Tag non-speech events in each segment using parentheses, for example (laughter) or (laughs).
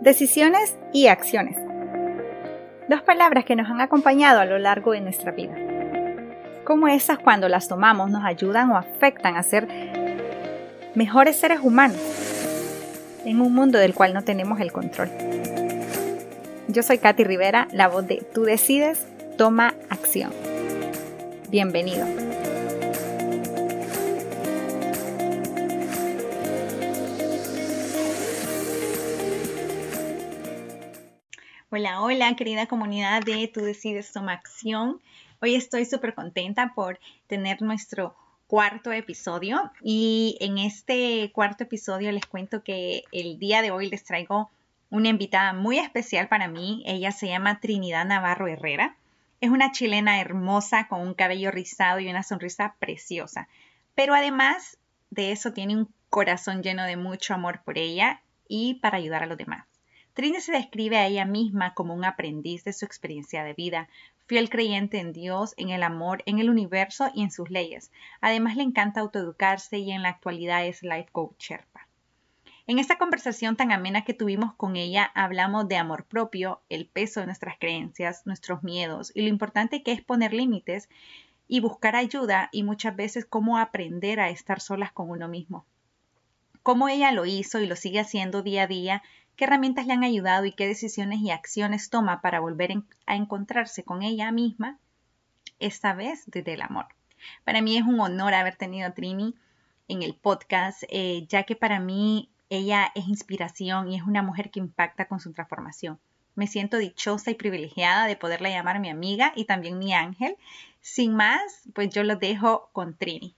decisiones y acciones. Dos palabras que nos han acompañado a lo largo de nuestra vida. Como esas cuando las tomamos nos ayudan o afectan a ser mejores seres humanos en un mundo del cual no tenemos el control. Yo soy Katy Rivera, la voz de Tú decides, toma acción. Bienvenido. Hola, hola, querida comunidad de Tú Decides Toma Acción. Hoy estoy súper contenta por tener nuestro cuarto episodio y en este cuarto episodio les cuento que el día de hoy les traigo una invitada muy especial para mí. Ella se llama Trinidad Navarro Herrera. Es una chilena hermosa con un cabello rizado y una sonrisa preciosa. Pero además de eso tiene un corazón lleno de mucho amor por ella y para ayudar a los demás. Trini se describe a ella misma como un aprendiz de su experiencia de vida, fiel creyente en Dios, en el amor, en el universo y en sus leyes. Además le encanta autoeducarse y en la actualidad es life coach Sherpa. En esta conversación tan amena que tuvimos con ella hablamos de amor propio, el peso de nuestras creencias, nuestros miedos y lo importante que es poner límites y buscar ayuda y muchas veces cómo aprender a estar solas con uno mismo. Cómo ella lo hizo y lo sigue haciendo día a día qué herramientas le han ayudado y qué decisiones y acciones toma para volver a encontrarse con ella misma, esta vez desde el amor. Para mí es un honor haber tenido a Trini en el podcast, eh, ya que para mí ella es inspiración y es una mujer que impacta con su transformación. Me siento dichosa y privilegiada de poderla llamar mi amiga y también mi ángel. Sin más, pues yo lo dejo con Trini.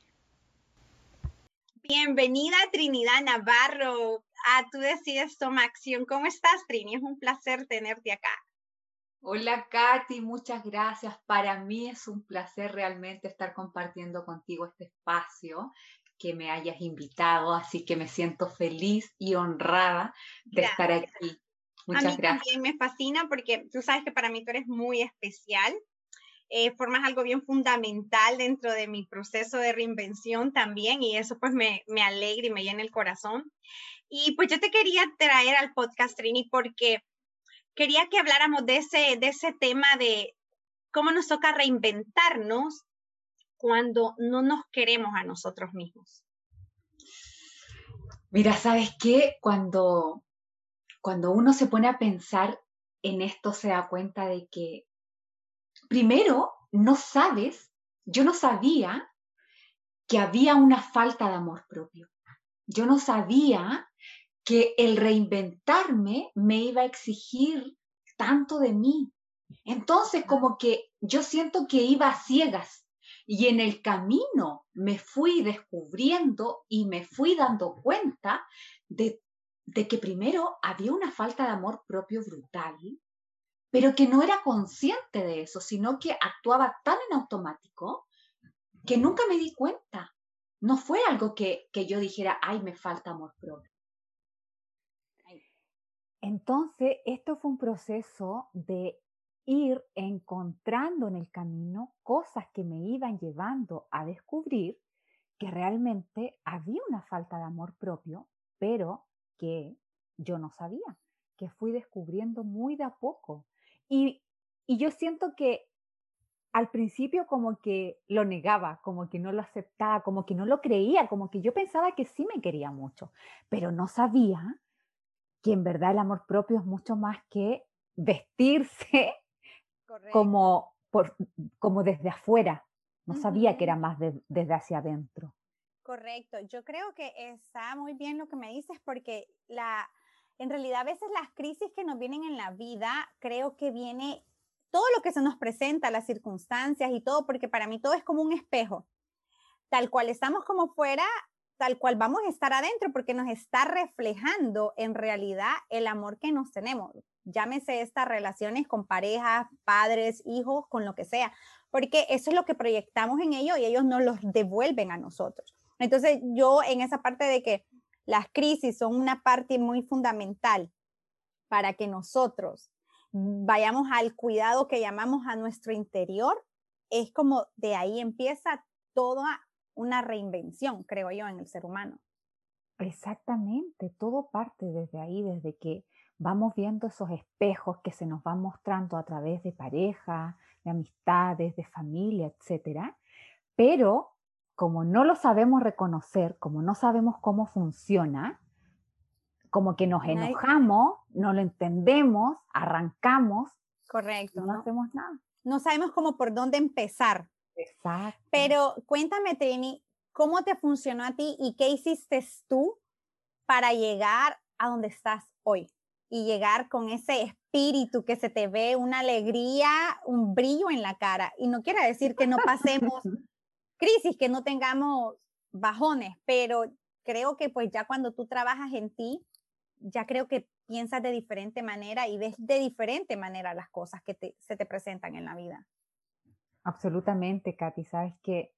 Bienvenida Trinidad Navarro a Tú Decides Toma Acción. ¿Cómo estás, Trini? Es un placer tenerte acá. Hola, Katy, muchas gracias. Para mí es un placer realmente estar compartiendo contigo este espacio que me hayas invitado, así que me siento feliz y honrada de estar aquí. Muchas a mí gracias. También me fascina porque tú sabes que para mí tú eres muy especial eh, formas algo bien fundamental dentro de mi proceso de reinvención también y eso pues me, me alegra y me llena el corazón. Y pues yo te quería traer al podcast, Trini, porque quería que habláramos de ese, de ese tema de cómo nos toca reinventarnos cuando no nos queremos a nosotros mismos. Mira, ¿sabes qué? Cuando, cuando uno se pone a pensar en esto, se da cuenta de que primero, no sabes, yo no sabía que había una falta de amor propio. Yo no sabía que el reinventarme me iba a exigir tanto de mí. Entonces, como que yo siento que iba a ciegas y en el camino me fui descubriendo y me fui dando cuenta de, de que primero había una falta de amor propio brutal, pero que no era consciente de eso, sino que actuaba tan en automático que nunca me di cuenta. No fue algo que, que yo dijera, ay, me falta amor propio. Entonces, esto fue un proceso de ir encontrando en el camino cosas que me iban llevando a descubrir que realmente había una falta de amor propio, pero que yo no sabía, que fui descubriendo muy de a poco. Y, yo siento que al principio como que lo negaba, como que no lo aceptaba, como que no lo creía, como que yo pensaba que sí me quería mucho, pero no sabía que en verdad el amor propio es mucho más que vestirse (laughs) como, por, como desde afuera. No sabía que era más desde hacia adentro. Correcto. Yo creo que está muy bien lo que me dices porque la, en realidad a veces las crisis que nos vienen en la vida, creo que viene todo lo que se nos presenta, las circunstancias y todo, porque para mí todo es como un espejo. Tal cual estamos como fuera, tal cual vamos a estar adentro, porque nos está reflejando en realidad el amor que nos tenemos. Llámese estas relaciones con parejas, padres, hijos, con lo que sea, porque eso es lo que proyectamos en ellos y ellos nos los devuelven a nosotros. Entonces yo en esa parte de que las crisis son una parte muy fundamental para que nosotros vayamos al cuidado que llamamos a nuestro interior. Es como de ahí empieza toda una reinvención, creo yo, en el ser humano. Exactamente, todo parte desde ahí, desde que vamos viendo esos espejos que se nos van mostrando a través de pareja, de amistades, de familia, etcétera. Pero como no lo sabemos reconocer, como no sabemos cómo funciona, como que nos enojamos, no lo entendemos, arrancamos. Correcto. No, hacemos nada. No sabemos cómo por dónde empezar. Exacto. Pero cuéntame, Trini, ¿cómo te funcionó a ti y qué hiciste tú para llegar a donde estás hoy? Y llegar con ese espíritu que se te ve, una alegría, un brillo en la cara. Y no quiere decir que no pasemos (laughs) crisis, que no tengamos bajones, pero creo que pues ya cuando tú trabajas en ti, ya creo que piensas de diferente manera y ves de diferente manera las cosas que se te presentan en la vida. Absolutamente, Katy. Sabes que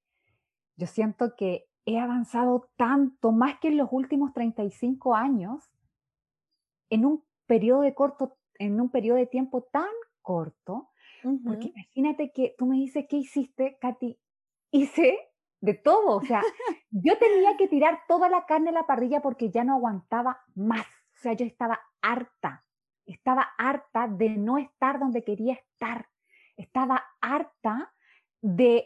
yo siento que he avanzado tanto, más que en los últimos 35 años, en un periodo de corto, en un periodo de tiempo tan corto, porque imagínate que tú me dices, ¿qué hiciste, Katy? Hice de todo, o sea, (laughs) yo tenía que tirar toda la carne a la parrilla porque ya no aguantaba más sea, yo estaba harta, estaba harta de no estar donde quería estar, estaba harta de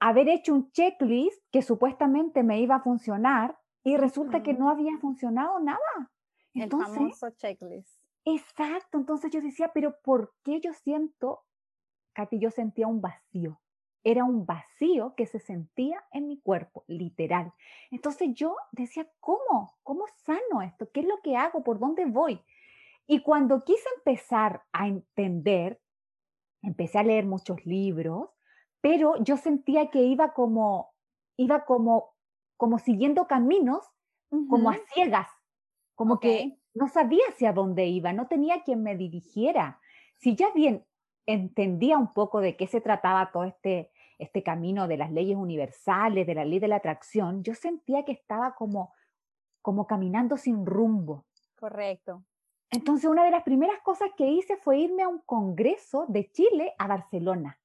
haber hecho un checklist que supuestamente me iba a funcionar y resulta que no había funcionado nada. Entonces, El famoso checklist. Exacto, entonces yo decía, pero ¿por qué yo siento, Katy, yo sentía un vacío? Era un vacío que se sentía en mi cuerpo, literal. Entonces yo decía, ¿cómo? ¿Cómo sano esto? ¿Qué es lo que hago? ¿Por dónde voy? Y cuando quise empezar a entender, empecé a leer muchos libros, pero yo sentía que iba como, iba como, como siguiendo caminos, como a ciegas, como que no sabía hacia dónde iba, no tenía quien me dirigiera. Si ya bien entendía un poco de qué se trataba todo este, este camino de las leyes universales, de la ley de la atracción, yo sentía que estaba como, como caminando sin rumbo. Correcto. Entonces, una de las primeras cosas que hice fue irme a un congreso de Chile a Barcelona.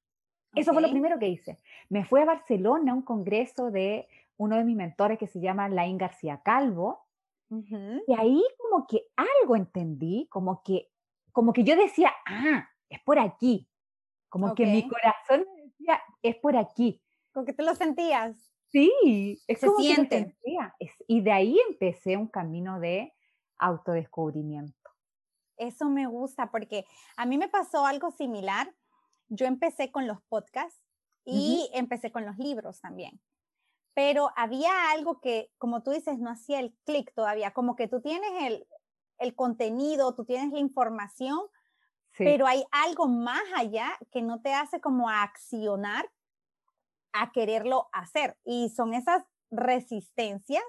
Eso fue lo primero que hice. Me fui a Barcelona a un congreso de uno de mis mentores que se llama Laín García Calvo. Y ahí como que algo entendí, como que, como que yo decía, ah, es por aquí. Como que mi corazón es por aquí. ¿Con qué te lo sentías? Sí, es Se como siente. y de ahí empecé un camino de autodescubrimiento. Eso me gusta porque a mí me pasó algo similar. Yo empecé con los podcasts y empecé con los libros también. Pero había algo que, como tú dices, no hacía el clic todavía, como que tú tienes el, el contenido, tú tienes la información, pero hay algo más allá que no te hace como accionar a quererlo hacer. Y son esas resistencias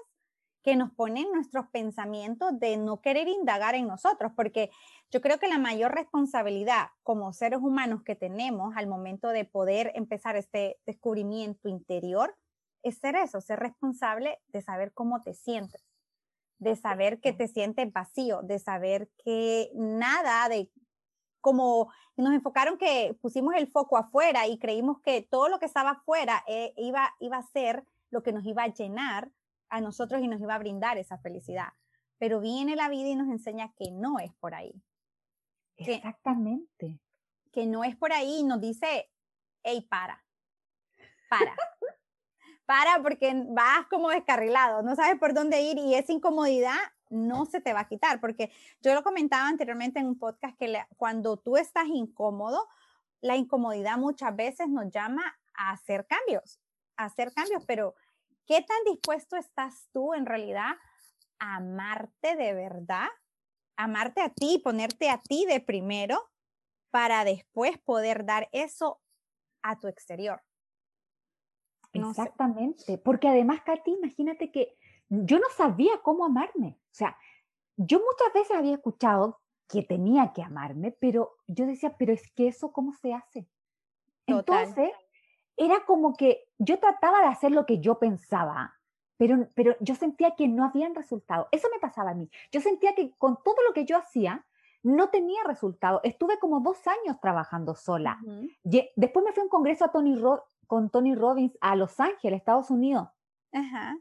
que nos ponen nuestros pensamientos de no querer indagar en nosotros, porque yo creo que la mayor responsabilidad como seres humanos que tenemos al momento de poder empezar este descubrimiento interior es ser eso, ser responsable de saber cómo te sientes, de saber que te sientes vacío, de saber que nada de como nos enfocaron que pusimos el foco afuera y creímos que todo lo que estaba afuera eh, iba, iba a ser lo que nos iba a llenar a nosotros y nos iba a brindar esa felicidad. Pero viene la vida y nos enseña que no es por ahí. Exactamente. Que, no es por ahí y nos dice, hey, para, para. para porque vas como descarrilado, no sabes por dónde ir y esa incomodidad no se te va a quitar, porque yo lo comentaba anteriormente en un podcast que cuando tú estás incómodo, la incomodidad muchas veces nos llama a hacer cambios, a hacer cambios, pero ¿qué tan dispuesto estás tú en realidad a amarte de verdad? Amarte a ti, ponerte a ti de primero para después poder dar eso a tu exterior. Exactamente, porque además, Katy, imagínate que yo no sabía cómo amarme. O sea, yo muchas veces había escuchado que tenía que amarme, pero yo decía, pero es que eso, ¿cómo se hace? Entonces, era como que yo trataba de hacer lo que yo pensaba, pero, pero yo sentía que no habían resultado. Eso me pasaba a mí. Yo sentía que con todo lo que yo hacía, no tenía resultado. Estuve como dos años trabajando sola. Después me fui a un congreso a Tony con Tony Robbins a Los Ángeles, Estados Unidos. Ajá.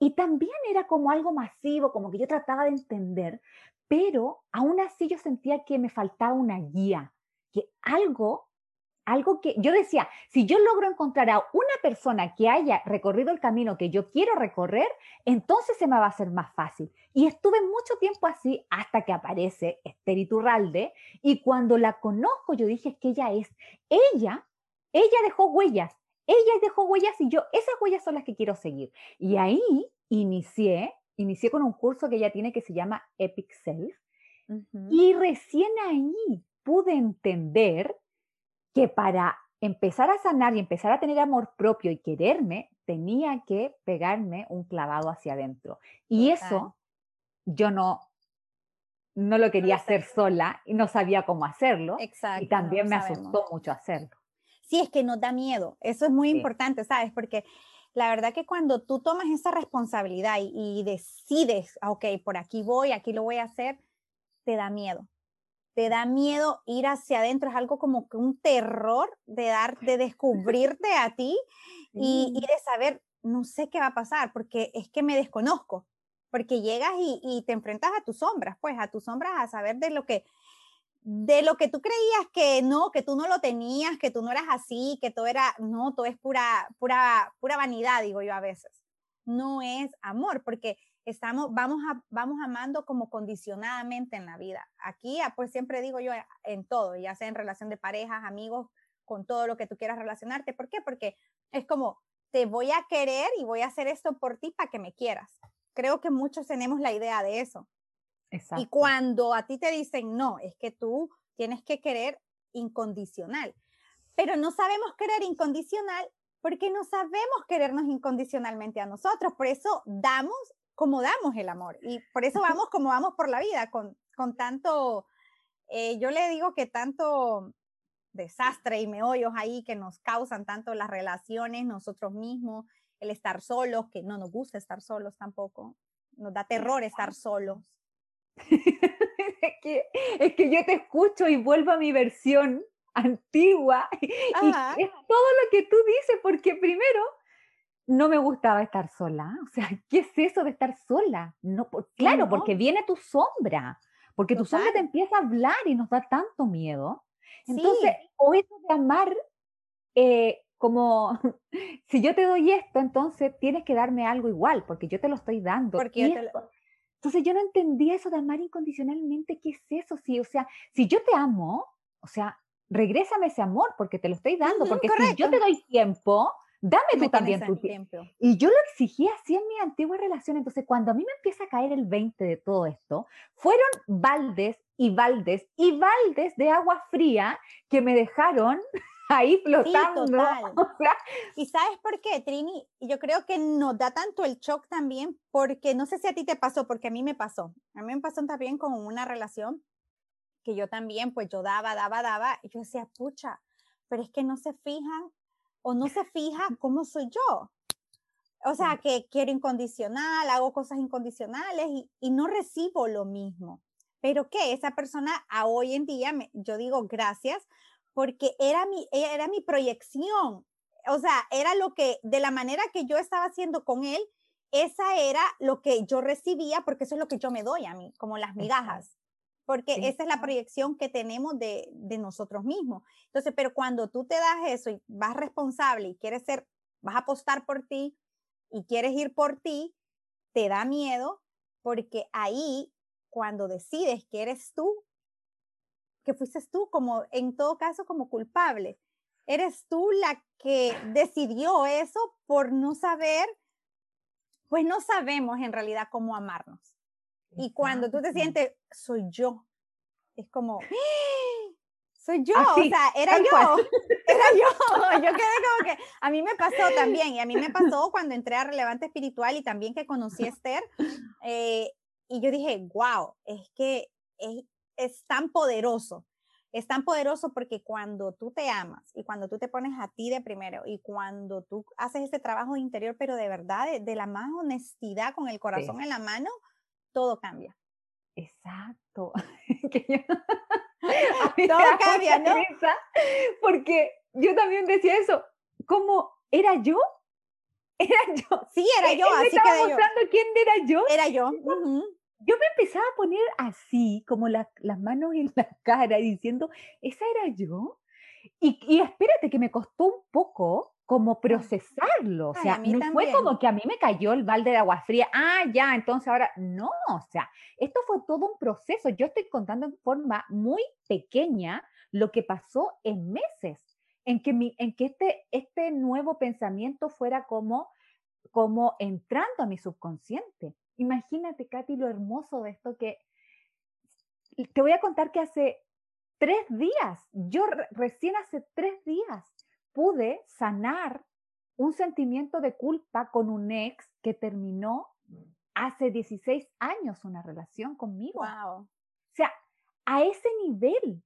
Y también era como algo masivo, como que yo trataba de entender, pero aún así yo sentía que me faltaba una guía, que algo, algo que yo decía, si yo logro encontrar a una persona que haya recorrido el camino que yo quiero recorrer, entonces se me va a hacer más fácil. Y estuve mucho tiempo así hasta que aparece Esther Iturralde y cuando la conozco yo dije que ella es, ella, ella dejó huellas, ella dejó huellas y yo, esas huellas son las que quiero seguir. Y ahí inicié, inicié con un curso que ella tiene que se llama Epic Self. Y recién ahí pude entender que para empezar a sanar y empezar a tener amor propio y quererme, tenía que pegarme un clavado hacia adentro. Y eso yo no, no lo quería hacer sola y no sabía cómo hacerlo. Exacto. Y también me asustó mucho hacerlo. Sí, es que nos da miedo. Eso es muy importante, ¿sabes? Porque la verdad que cuando tú tomas esa responsabilidad y, decides, ah, ok, por aquí voy, aquí lo voy a hacer, te da miedo. Te da miedo ir hacia adentro, es algo como que un terror de dar, de descubrirte (laughs) a ti y, y, de saber, no sé qué va a pasar, porque es que me desconozco, porque llegas y, y te enfrentas a tus sombras, pues a tus sombras, a saber de lo que, de lo que tú creías que no, que tú no lo tenías, que tú no eras así, que todo era, no, todo es pura, pura, pura vanidad, digo yo a veces. No es amor, porque estamos, vamos, a, vamos amando como condicionadamente en la vida. Aquí, ah, pues siempre digo yo en todo, ya sea en relación de parejas, amigos, con todo lo que tú quieras relacionarte. ¿Por qué? Porque es como, te voy a querer y voy a hacer esto por ti para que me quieras. Creo que muchos tenemos la idea de eso. Y cuando a ti te dicen, no, es que tú tienes que querer incondicional, pero no sabemos querer incondicional porque no sabemos querernos incondicionalmente a nosotros, por eso damos como damos el amor y por eso vamos como vamos por la vida, con, con tanto, eh, yo le digo que tanto desastre y meollos ahí que nos causan tanto las relaciones, nosotros mismos, el estar solos, que no nos gusta estar solos tampoco, nos da terror estar solos. Es, (laughs) que, es que yo te escucho y vuelvo a mi versión antigua (laughs) y, es todo lo que tú dices, porque primero no me gustaba estar sola. O sea, (laughs) ¿qué es eso de estar sola? No, claro, porque viene tu sombra, porque tu sombra te empieza a hablar y nos da tanto miedo. Entonces, o eso de amar, eh, como si yo te doy esto, entonces tienes que darme algo igual, porque yo te lo estoy dando. Porque entonces yo no entendía eso de amar incondicionalmente, ¿qué es eso? Sí, o sea, si yo te amo, o sea, regrésame ese amor porque te lo estoy dando, porque si yo te doy tiempo, dame tú también tu tiempo. Y yo lo exigía así en mi antigua relación. Entonces, cuando a mí me empieza a caer el 20 de todo esto, fueron baldes y baldes y baldes de agua fría que me dejaron ahí flotando. (laughs) y sabes por qué, Trini, yo creo que nos da tanto el shock también, porque no sé si a ti te pasó, porque a mí me pasó. A mí me pasó también con una relación que yo también, pues yo daba, daba, daba, y yo decía, pucha, pero es que no se fijan o no se fija (laughs) cómo soy yo. O sea, que quiero incondicional, hago cosas incondicionales y, y no recibo lo mismo. Pero que esa persona a hoy en día, me, yo digo gracias porque era mi, era mi proyección. O sea, era lo que, de la manera que yo estaba haciendo con él, esa era lo que yo recibía, porque eso es lo que yo me doy a mí, como las migajas. Porque esa es la proyección que tenemos de, de nosotros mismos. Entonces, pero cuando tú te das eso y vas responsable y quieres ser, vas a apostar por ti y quieres ir por ti, te da miedo porque ahí, cuando decides que eres tú, que fuiste tú como, en todo caso, como culpable. Eres tú la que decidió eso por no saber, pues no sabemos en realidad cómo amarnos. Y cuando tú te sientes, soy yo, es como, ¡Ah! soy yo, o sea, era yo, (laughs) era yo, yo quedé como que, a mí me pasó también, y a mí me pasó cuando entré a Relevante Espiritual y también que conocí a Esther, eh, y yo dije, wow, es que es, es tan poderoso. Es tan poderoso porque cuando tú te amas y cuando tú te pones a ti de primero y cuando tú haces ese trabajo interior, pero de verdad, de, la más honestidad, con el corazón en la mano, todo cambia. Exacto. (laughs) (laughs) todo cambia, ¿no? Porque yo también decía eso, ¿cómo era yo? (laughs) Era yo. Sí, era yo, Él me así estaba que yo. mostrando quién era yo. Era yo. Yo me empezaba a poner así, como la- las manos en la (laughs) cara, diciendo, ¿esa era yo? Y, y espérate, que me costó un poco como procesarlo. O Ay, sea, a mí no fue también. como que a mí me cayó el balde de agua fría. Ah, ya, entonces ahora, no, o sea, esto fue todo un proceso. Yo estoy contando en forma muy pequeña lo que pasó en meses, en que, mi, en que este, este nuevo pensamiento fuera como, como entrando a mi subconsciente. Imagínate, Katy, lo hermoso de esto que te voy a contar que hace tres días, yo re- recién hace tres días pude sanar un sentimiento de culpa con un ex que terminó hace 16 años una relación conmigo. Wow. O sea, a ese nivel,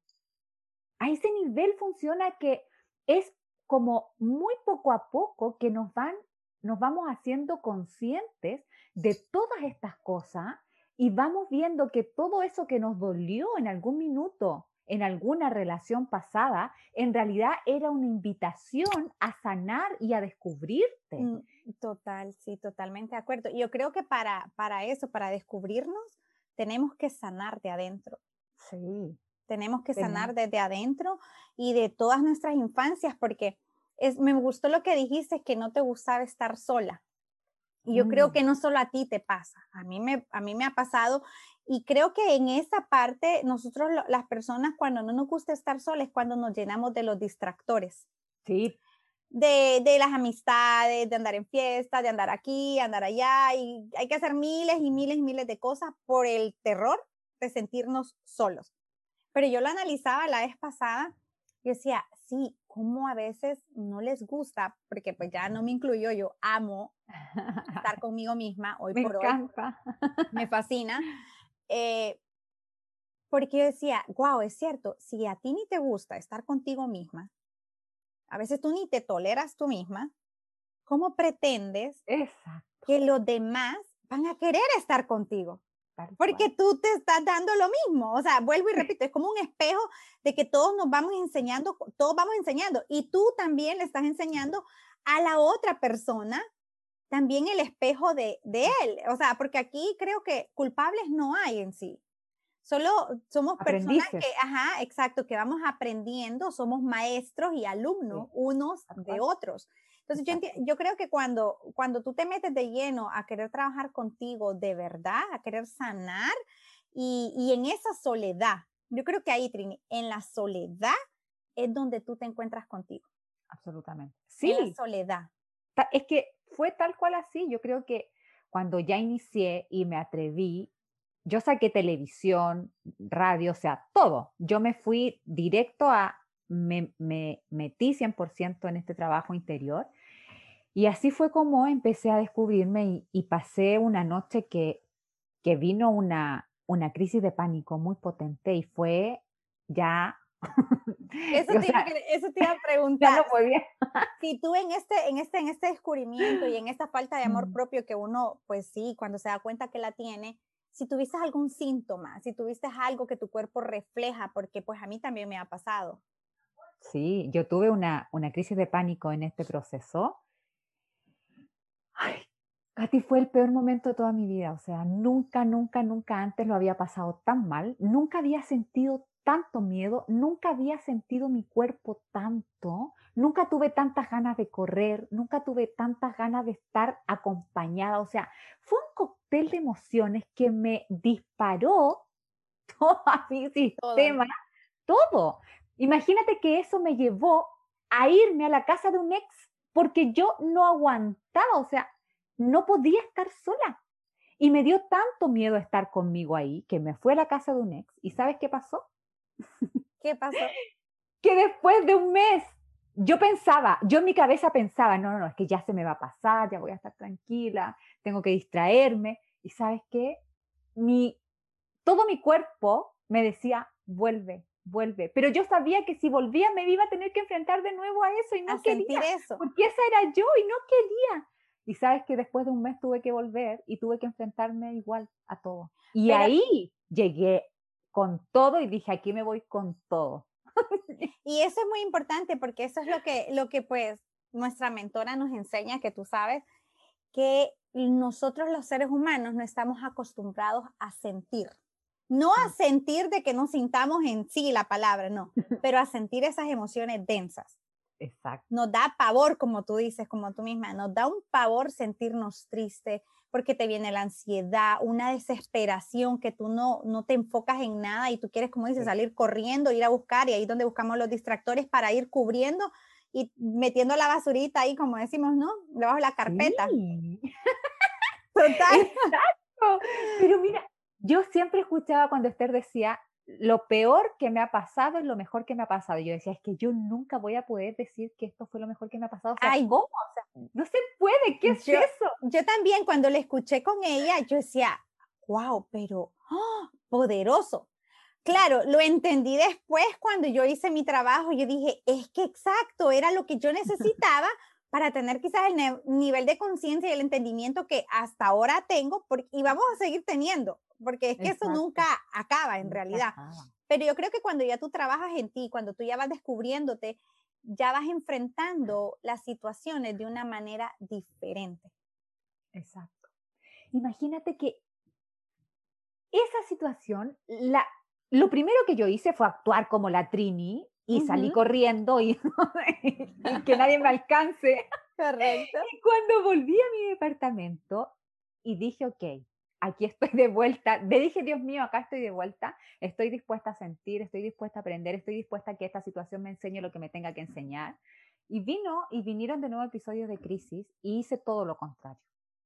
a ese nivel funciona que es como muy poco a poco que nos van, nos vamos haciendo conscientes de todas estas cosas y vamos viendo que todo eso que nos dolió en algún minuto, en alguna relación pasada, en realidad era una invitación a sanar y a descubrirte. Mm, Total, sí, totalmente de acuerdo. Yo creo que para, para eso, para descubrirnos, tenemos que sanar de adentro. Sí. Tenemos que sanar desde adentro y de todas nuestras infancias, porque es, me gustó lo que dijiste, que no te gustaba estar sola. Y yo creo Mm. que no solo a ti te pasa, a mí me, a mí me ha pasado y creo que en esa parte nosotros las personas cuando no nos gusta estar solas es cuando nos llenamos de los distractores, Sí, de, de las amistades, de andar en fiestas, de andar aquí, andar allá y hay que hacer miles y miles y miles de cosas por el terror de sentirnos solos. Pero yo lo analizaba la vez pasada y decía, sí, cómo a veces no les gusta, porque pues ya no me incluyo, yo amo estar (laughs) conmigo misma hoy me por hoy, me fascina. (laughs) eh, porque yo decía, wow, es cierto, si a ti ni te gusta estar contigo misma, a veces tú ni te toleras tú misma, ¿cómo pretendes Exacto. que los demás van a querer estar contigo? Porque tú te estás dando lo mismo. O sea, vuelvo y repito, es como un espejo de que todos nos vamos enseñando, todos vamos enseñando. Y tú también le estás enseñando a la otra persona también el espejo de, de él. O sea, porque aquí creo que culpables no hay en sí. Solo somos personas que, ajá, exacto, que vamos aprendiendo, somos maestros y alumnos unos tal de otros. Entonces, yo, creo que cuando, cuando tú te metes de lleno a querer trabajar contigo de verdad, a querer sanar, y, y en esa soledad, yo creo que ahí, Trini, en la soledad es donde tú te encuentras contigo. Absolutamente. En la Sí, soledad. es que fue tal cual así. Yo creo que cuando ya inicié y me atreví, yo saqué televisión, radio, o sea, todo. Yo me fui directo a, me, me metí 100% en este trabajo interior. Y así fue como empecé a descubrirme y, y pasé una noche que, que vino una, una crisis de pánico muy potente y fue ya... (laughs) Eso, te, sea, eso te iba a (laughs) preguntar. no podía. si tú en este, en este, en este descubrimiento y en esta falta de amor propio que uno, pues sí, cuando se da cuenta que la tiene, si tuviste algún síntoma, si tuviste algo que tu cuerpo refleja, porque pues a mí también me ha pasado. Sí, yo tuve una, una crisis de pánico en este proceso. Ay, Katy, fue el peor momento de toda mi vida. O sea, nunca, nunca, nunca antes lo había pasado tan mal. Nunca había sentido tanto miedo. Nunca había sentido mi cuerpo tanto. Nunca tuve tantas ganas de correr. Nunca tuve tantas ganas de estar acompañada. O sea, fue un cóctel de emociones que me disparó (laughs) todo mi sistema, todo. Imagínate que eso me llevó a irme a la casa de un ex porque yo no aguantaba, o sea, no podía estar sola. Y me dio tanto miedo estar conmigo ahí que me fui a la casa de un ex. ¿Y sabes qué pasó? (laughs) ¿Qué pasó? Que después de un mes yo pensaba, yo en mi cabeza pensaba, no, no, no, es que ya se me va a pasar, ya voy a estar tranquila, tengo que distraerme. ¿Y sabes qué? Mi, todo mi cuerpo me decía, vuelve, vuelve. Pero yo sabía que si volvía me iba a tener que enfrentar de nuevo a eso y no a quería. eso. Porque esa era yo y no quería. Y sabes que después de un mes tuve que volver y tuve que enfrentarme igual a todo. Y Pero- ahí llegué con todo y dije, aquí me voy con todo. (laughs) Y eso es muy importante porque eso es lo que, lo que pues nuestra mentora nos enseña, que tú sabes, que nosotros los seres humanos no estamos acostumbrados a sentir. No a sentir de que nos sintamos en sí la palabra, no, (laughs) pero a sentir esas emociones densas. Exacto. Nos da pavor, como tú dices, como tú misma, nos da un pavor sentirnos tristes porque te viene la ansiedad, una desesperación que tú no, no te enfocas en nada y tú quieres, como dices, salir corriendo, ir a buscar y ahí es donde buscamos los distractores para ir cubriendo y metiendo la basurita ahí, como decimos, ¿no? Debajo de la carpeta. Total. (laughs) Exacto. Pero mira, yo siempre escuchaba cuando Esther decía, lo peor que me ha pasado es lo mejor que me ha pasado. Y yo decía, es que yo nunca voy a poder decir que esto fue lo mejor que me ha pasado. Ay, ¿cómo? no se puede, ¿qué es eso? Yo también cuando le escuché con ella, yo decía, wow, pero ¡ah! poderoso. Claro, lo entendí después cuando yo hice mi trabajo. Yo dije, es que exacto, era lo que yo necesitaba (laughs) para tener quizás el nivel de conciencia y el entendimiento que hasta ahora tengo y vamos a seguir teniendo porque es que eso nunca acaba en realidad. Pero yo creo que cuando ya tú trabajas en ti, cuando tú ya vas descubriéndote, ya vas enfrentando las situaciones de una manera diferente. Exacto. Imagínate que esa situación, la, lo primero que yo hice fue actuar como la Trini y salí corriendo y, (laughs) y, que nadie me alcance. (laughs) Correcto. Y cuando volví a mi departamento y dije, ok, aquí estoy de vuelta. Le dije, Dios mío, acá estoy de vuelta, estoy dispuesta a sentir, estoy dispuesta a aprender, estoy dispuesta a que esta situación me enseñe lo que me tenga que enseñar. Y vino y vinieron de nuevo episodios de crisis y hice todo lo contrario.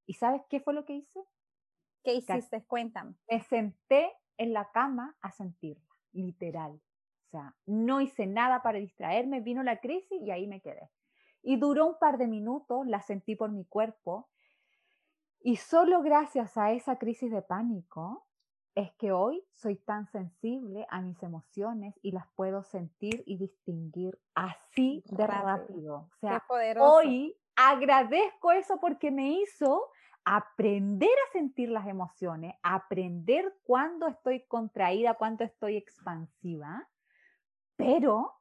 ¿Y sabes qué fue lo que hice? ¿Qué hiciste? Cuéntame. Me senté en la cama a sentirla, literal. O sea, no hice nada para distraerme, vino la crisis y ahí me quedé. Y duró un par de minutos, la sentí por mi cuerpo y solo gracias a esa crisis de pánico es que hoy soy tan sensible a mis emociones y las puedo sentir y distinguir así de rápido. O sea, hoy agradezco eso porque me hizo aprender a sentir las emociones, aprender cuándo estoy contraída, cuándo estoy expansiva, pero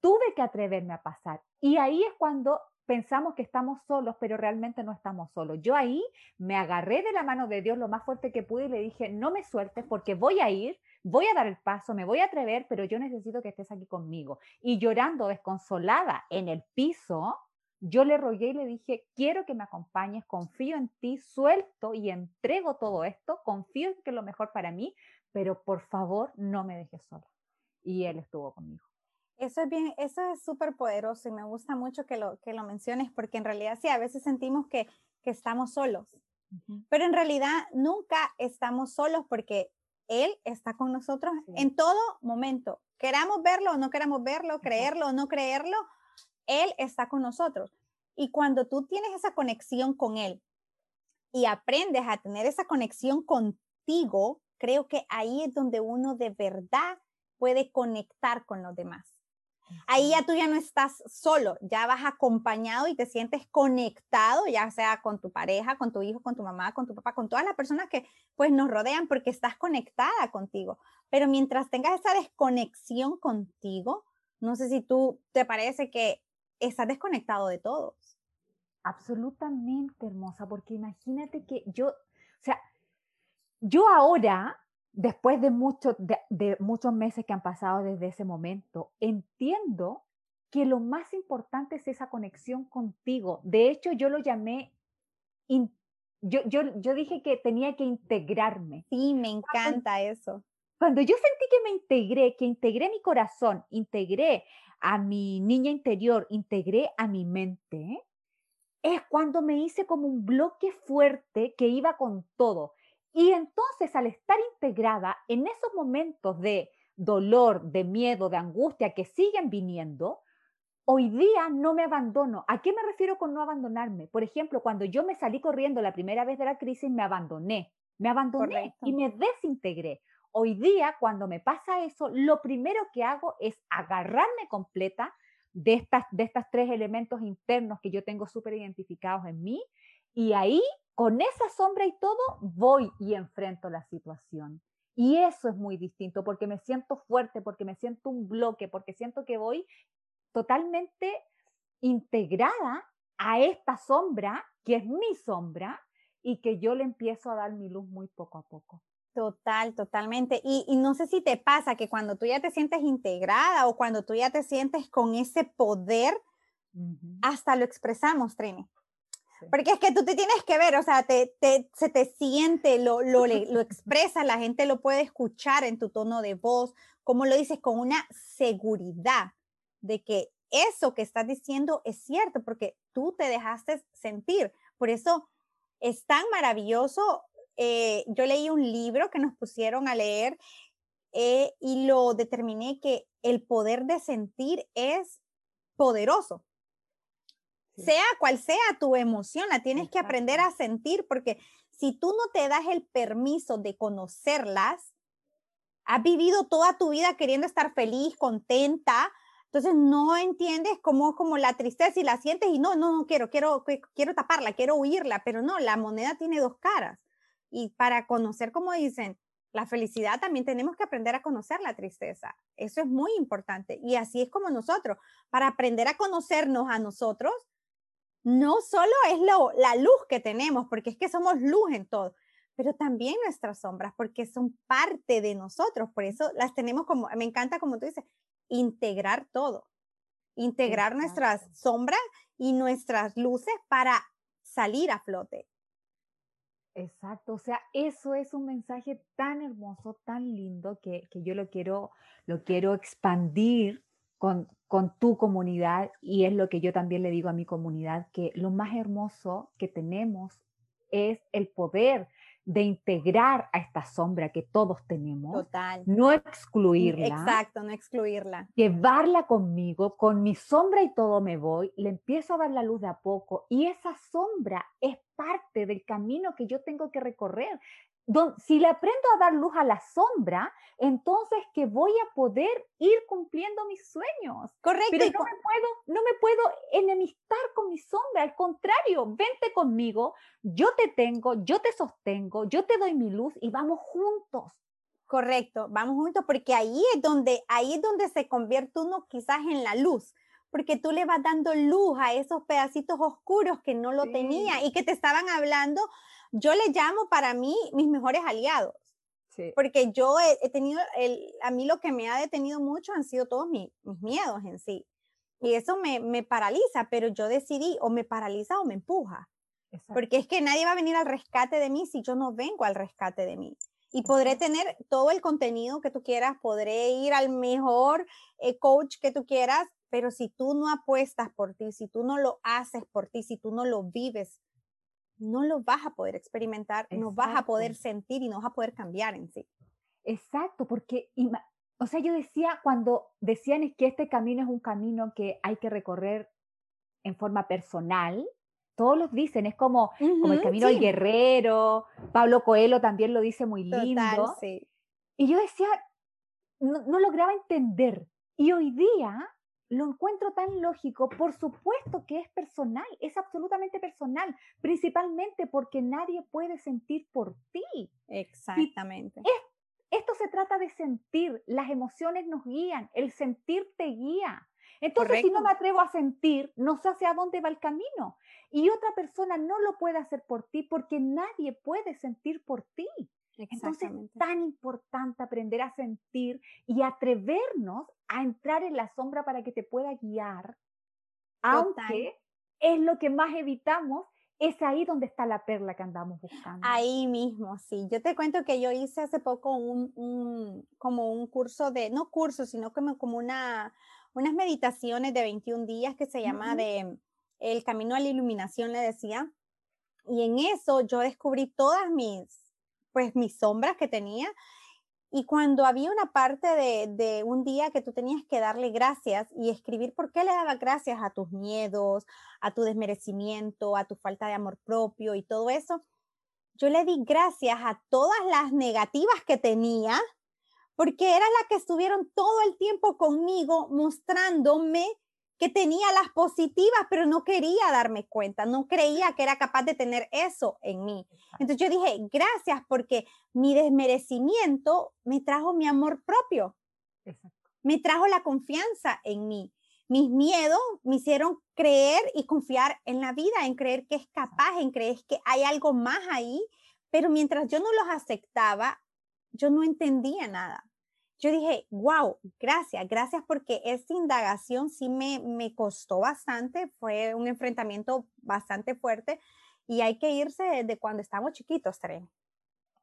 tuve que atreverme a pasar. Y ahí es cuando pensamos que estamos solos, pero realmente no estamos solos. Yo ahí me agarré de la mano de Dios lo más fuerte que pude y le dije, no me sueltes porque voy a ir, voy a dar el paso, me voy a atrever, pero yo necesito que estés aquí conmigo. Y llorando desconsolada en el piso, yo le rogué y le dije, quiero que me acompañes, confío en ti, suelto y entrego todo esto, confío en que es lo mejor para mí, pero por favor no me dejes sola. Y él estuvo conmigo. Eso es bien, eso es súper poderoso y me gusta mucho que lo, que lo menciones porque en realidad sí, a veces sentimos que, que estamos solos, pero en realidad nunca estamos solos porque Él está con nosotros en todo momento. Queramos verlo o no queramos verlo, creerlo o no creerlo, Él está con nosotros. Y cuando tú tienes esa conexión con Él y aprendes a tener esa conexión contigo, creo que ahí es donde uno de verdad puede conectar con los demás. Ahí ya tú ya no estás solo, ya vas acompañado y te sientes conectado, ya sea con tu pareja, con tu hijo, con tu mamá, con tu papá, con todas las personas que pues nos rodean porque estás conectada contigo. Pero mientras tengas esa desconexión contigo, no sé si tú te parece que estás desconectado de todos. Absolutamente hermosa, porque imagínate que yo, o sea, yo ahora después de, de, muchos meses que han pasado desde ese momento, entiendo que lo más importante es esa conexión contigo. De hecho, yo lo llamé, yo, yo, dije que tenía que integrarme. Sí, me encanta eso. Cuando yo sentí que me integré, que integré mi corazón, integré a mi niña interior, integré a mi mente, es cuando me hice como un bloque fuerte que iba con todo. Y entonces al estar integrada en esos momentos de dolor, de miedo, de angustia que siguen viniendo, hoy día no me abandono. ¿A qué me refiero con no abandonarme? Por ejemplo, cuando yo me salí corriendo la primera vez de la crisis, me abandoné, me abandoné y me desintegré. Hoy día, cuando me pasa eso, lo primero que hago es agarrarme completa de estas, de estos tres elementos internos que yo tengo súper identificados en mí y ahí con esa sombra y todo, voy y enfrento la situación. Y eso es muy distinto porque me siento fuerte, porque me siento un bloque, porque siento que voy totalmente integrada a esta sombra que es mi sombra y que yo le empiezo a dar mi luz muy poco a poco. Total, totalmente. Y, y, no sé si te pasa que cuando tú ya te sientes integrada o cuando tú ya te sientes con ese poder, hasta lo expresamos, Trini. Porque es que tú te tienes que ver, o sea, te, te, se te siente, lo, lo, lo (laughs) expresas, la gente lo puede escuchar en tu tono de voz, como lo dices, con una seguridad de que eso que estás diciendo es cierto, porque tú te dejaste sentir. Por eso es tan maravilloso. Eh, yo leí un libro que nos pusieron a leer eh, y lo determiné que el poder de sentir es poderoso. Sea cual sea tu emoción, la tienes que aprender a sentir porque si tú no te das el permiso de conocerlas, has vivido toda tu vida queriendo estar feliz, contenta, entonces no entiendes cómo como la tristeza y la sientes y no, no, no quiero, quiero, quiero taparla, quiero huirla, pero no, la moneda tiene dos caras. Y para conocer, como dicen, la felicidad también tenemos que aprender a conocer la tristeza. Eso es muy importante. Y así es como nosotros, para aprender a conocernos a nosotros, no solo es lo, la luz que tenemos, porque es que somos luz en todo, pero también nuestras sombras, porque son parte de nosotros. Por eso las tenemos como, me encanta como tú dices, integrar todo, integrar nuestras sombras y nuestras luces para salir a flote. Exacto, o sea, eso es un mensaje tan hermoso, tan lindo que, que yo lo quiero, lo quiero expandir con, con, tu comunidad y es lo que yo también le digo a mi comunidad, que lo más hermoso que tenemos es el poder de integrar a esta sombra que todos tenemos. Total. No excluirla. Exacto, no excluirla. Llevarla conmigo, con mi sombra y todo me voy, le empiezo a dar la luz de a poco y esa sombra es parte del camino que yo tengo que recorrer si le aprendo a dar luz a la sombra, entonces que voy a poder ir cumpliendo mis sueños. Correcto. Pero no me, puedo, no me puedo enemistar con mi sombra, al contrario, vente conmigo, yo te tengo, yo te sostengo, yo te doy mi luz y vamos juntos. Correcto, vamos juntos porque ahí es donde, ahí es donde se convierte uno quizás en la luz, porque tú le vas dando luz a esos pedacitos oscuros que no lo tenía y que te estaban hablando yo le llamo para mí mis mejores aliados. Porque yo he, tenido, el, a mí lo que me ha detenido mucho han sido todos mis miedos en sí. Y eso me, me, paraliza, pero yo decidí o me paraliza o me empuja. Porque es que nadie va a venir al rescate de mí si yo no vengo al rescate de mí. Y podré tener todo el contenido que tú quieras, podré ir al mejor eh, coach que tú quieras, pero si tú no apuestas por ti, si tú no lo haces por ti, si tú no lo vives no lo vas a poder experimentar, no vas a poder sentir y no vas a poder cambiar en sí. Exacto, porque, o sea, yo decía, cuando decían que este camino es un camino que hay que recorrer en forma personal, todos los dicen, es como, como el camino del guerrero, Pablo Coelho también lo dice muy lindo. Y yo decía, no, no lograba entender. Y hoy día lo encuentro tan lógico, por supuesto que es personal, es absolutamente personal, principalmente porque nadie puede sentir por ti. Exactamente. esto se trata de sentir, las emociones nos guían, el sentir te guía. Entonces, si no me atrevo a sentir, no sé hacia dónde va el camino. Y otra persona no lo puede hacer por ti porque nadie puede sentir por ti. Entonces es tan importante aprender a sentir y atrevernos a entrar en la sombra para que te pueda guiar, aunque es lo que más evitamos, es ahí donde está la perla que andamos buscando. Ahí mismo, sí. Yo te cuento que yo hice hace poco un, como un curso de, no curso, sino como, como una, unas meditaciones de 21 días que se llama de El Camino a la Iluminación, le decía. Y en eso yo descubrí todas mis, pues mis sombras que tenía. Y cuando había una parte de, un día que tú tenías que darle gracias y escribir por qué le daba gracias a tus miedos, a tu desmerecimiento, a tu falta de amor propio y todo eso, yo le di gracias a todas las negativas que tenía, porque era la que estuvieron todo el tiempo conmigo mostrándome que tenía las positivas, pero no quería darme cuenta, no creía que era capaz de tener eso en mí. Entonces yo dije, gracias porque mi desmerecimiento me trajo mi amor propio, me trajo la confianza en mí, mis miedos me hicieron creer y confiar en la vida, en creer que es capaz, en creer que hay algo más ahí, pero mientras yo no los aceptaba, yo no entendía nada. Yo dije, wow, gracias, gracias porque esta indagación sí me, me costó bastante, fue un enfrentamiento bastante fuerte y hay que irse desde cuando estamos chiquitos, Tren.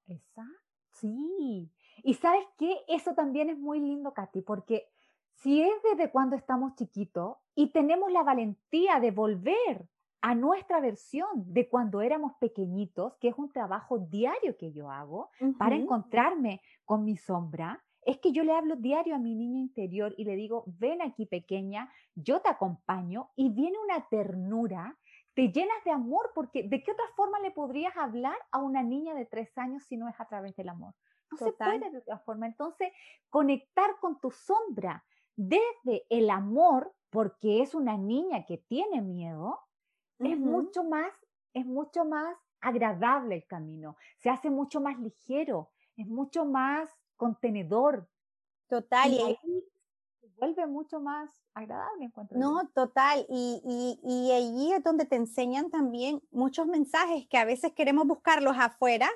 Exacto, sí. Y sabes qué, eso también es muy lindo, Katy, porque si es desde cuando estamos chiquitos y tenemos la valentía de volver a nuestra versión de cuando éramos pequeñitos, que es un trabajo diario que yo hago para encontrarme con mi sombra, es que yo le hablo diario a mi niño interior y le digo, ven aquí pequeña, yo te acompaño y viene una ternura, te llenas de amor, porque ¿de qué otra forma le podrías hablar a una niña de tres años si no es a través del amor? No se puede de otra forma. Entonces, conectar con tu sombra, desde el amor, porque es una niña que tiene miedo, es mucho más, es mucho más agradable el camino, se hace mucho más ligero, es mucho más contenedor. Total. Y, ahí se vuelve mucho más agradable, encuentro. No, total. Y, y, y allí es donde te enseñan también muchos mensajes que a veces queremos buscarlos afuera,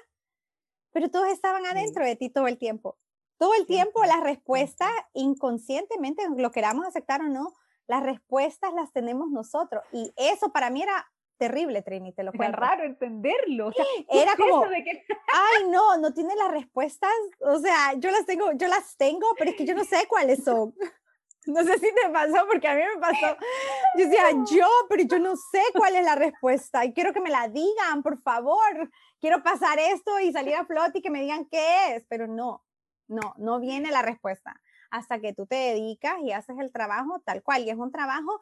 pero todos estaban adentro de ti todo el tiempo. Todo el tiempo las respuestas, inconscientemente, lo queramos aceptar o no, las respuestas las tenemos nosotros. Y eso para mí era terrible, Trini, te lo cuento. Era raro entenderlo. era como, (laughs) ay, no, no tiene las respuestas. O sea, yo las tengo, yo las tengo, pero es que yo no sé cuáles son. (laughs) No sé si te pasó, porque a mí me pasó. Yo decía, (laughs) yo, pero yo no sé cuál es la respuesta y quiero que me la digan, por favor. Quiero pasar esto y salir a flote y que me digan qué es, pero no, no, no viene la respuesta hasta que tú te dedicas y haces el trabajo tal cual. Y es un trabajo,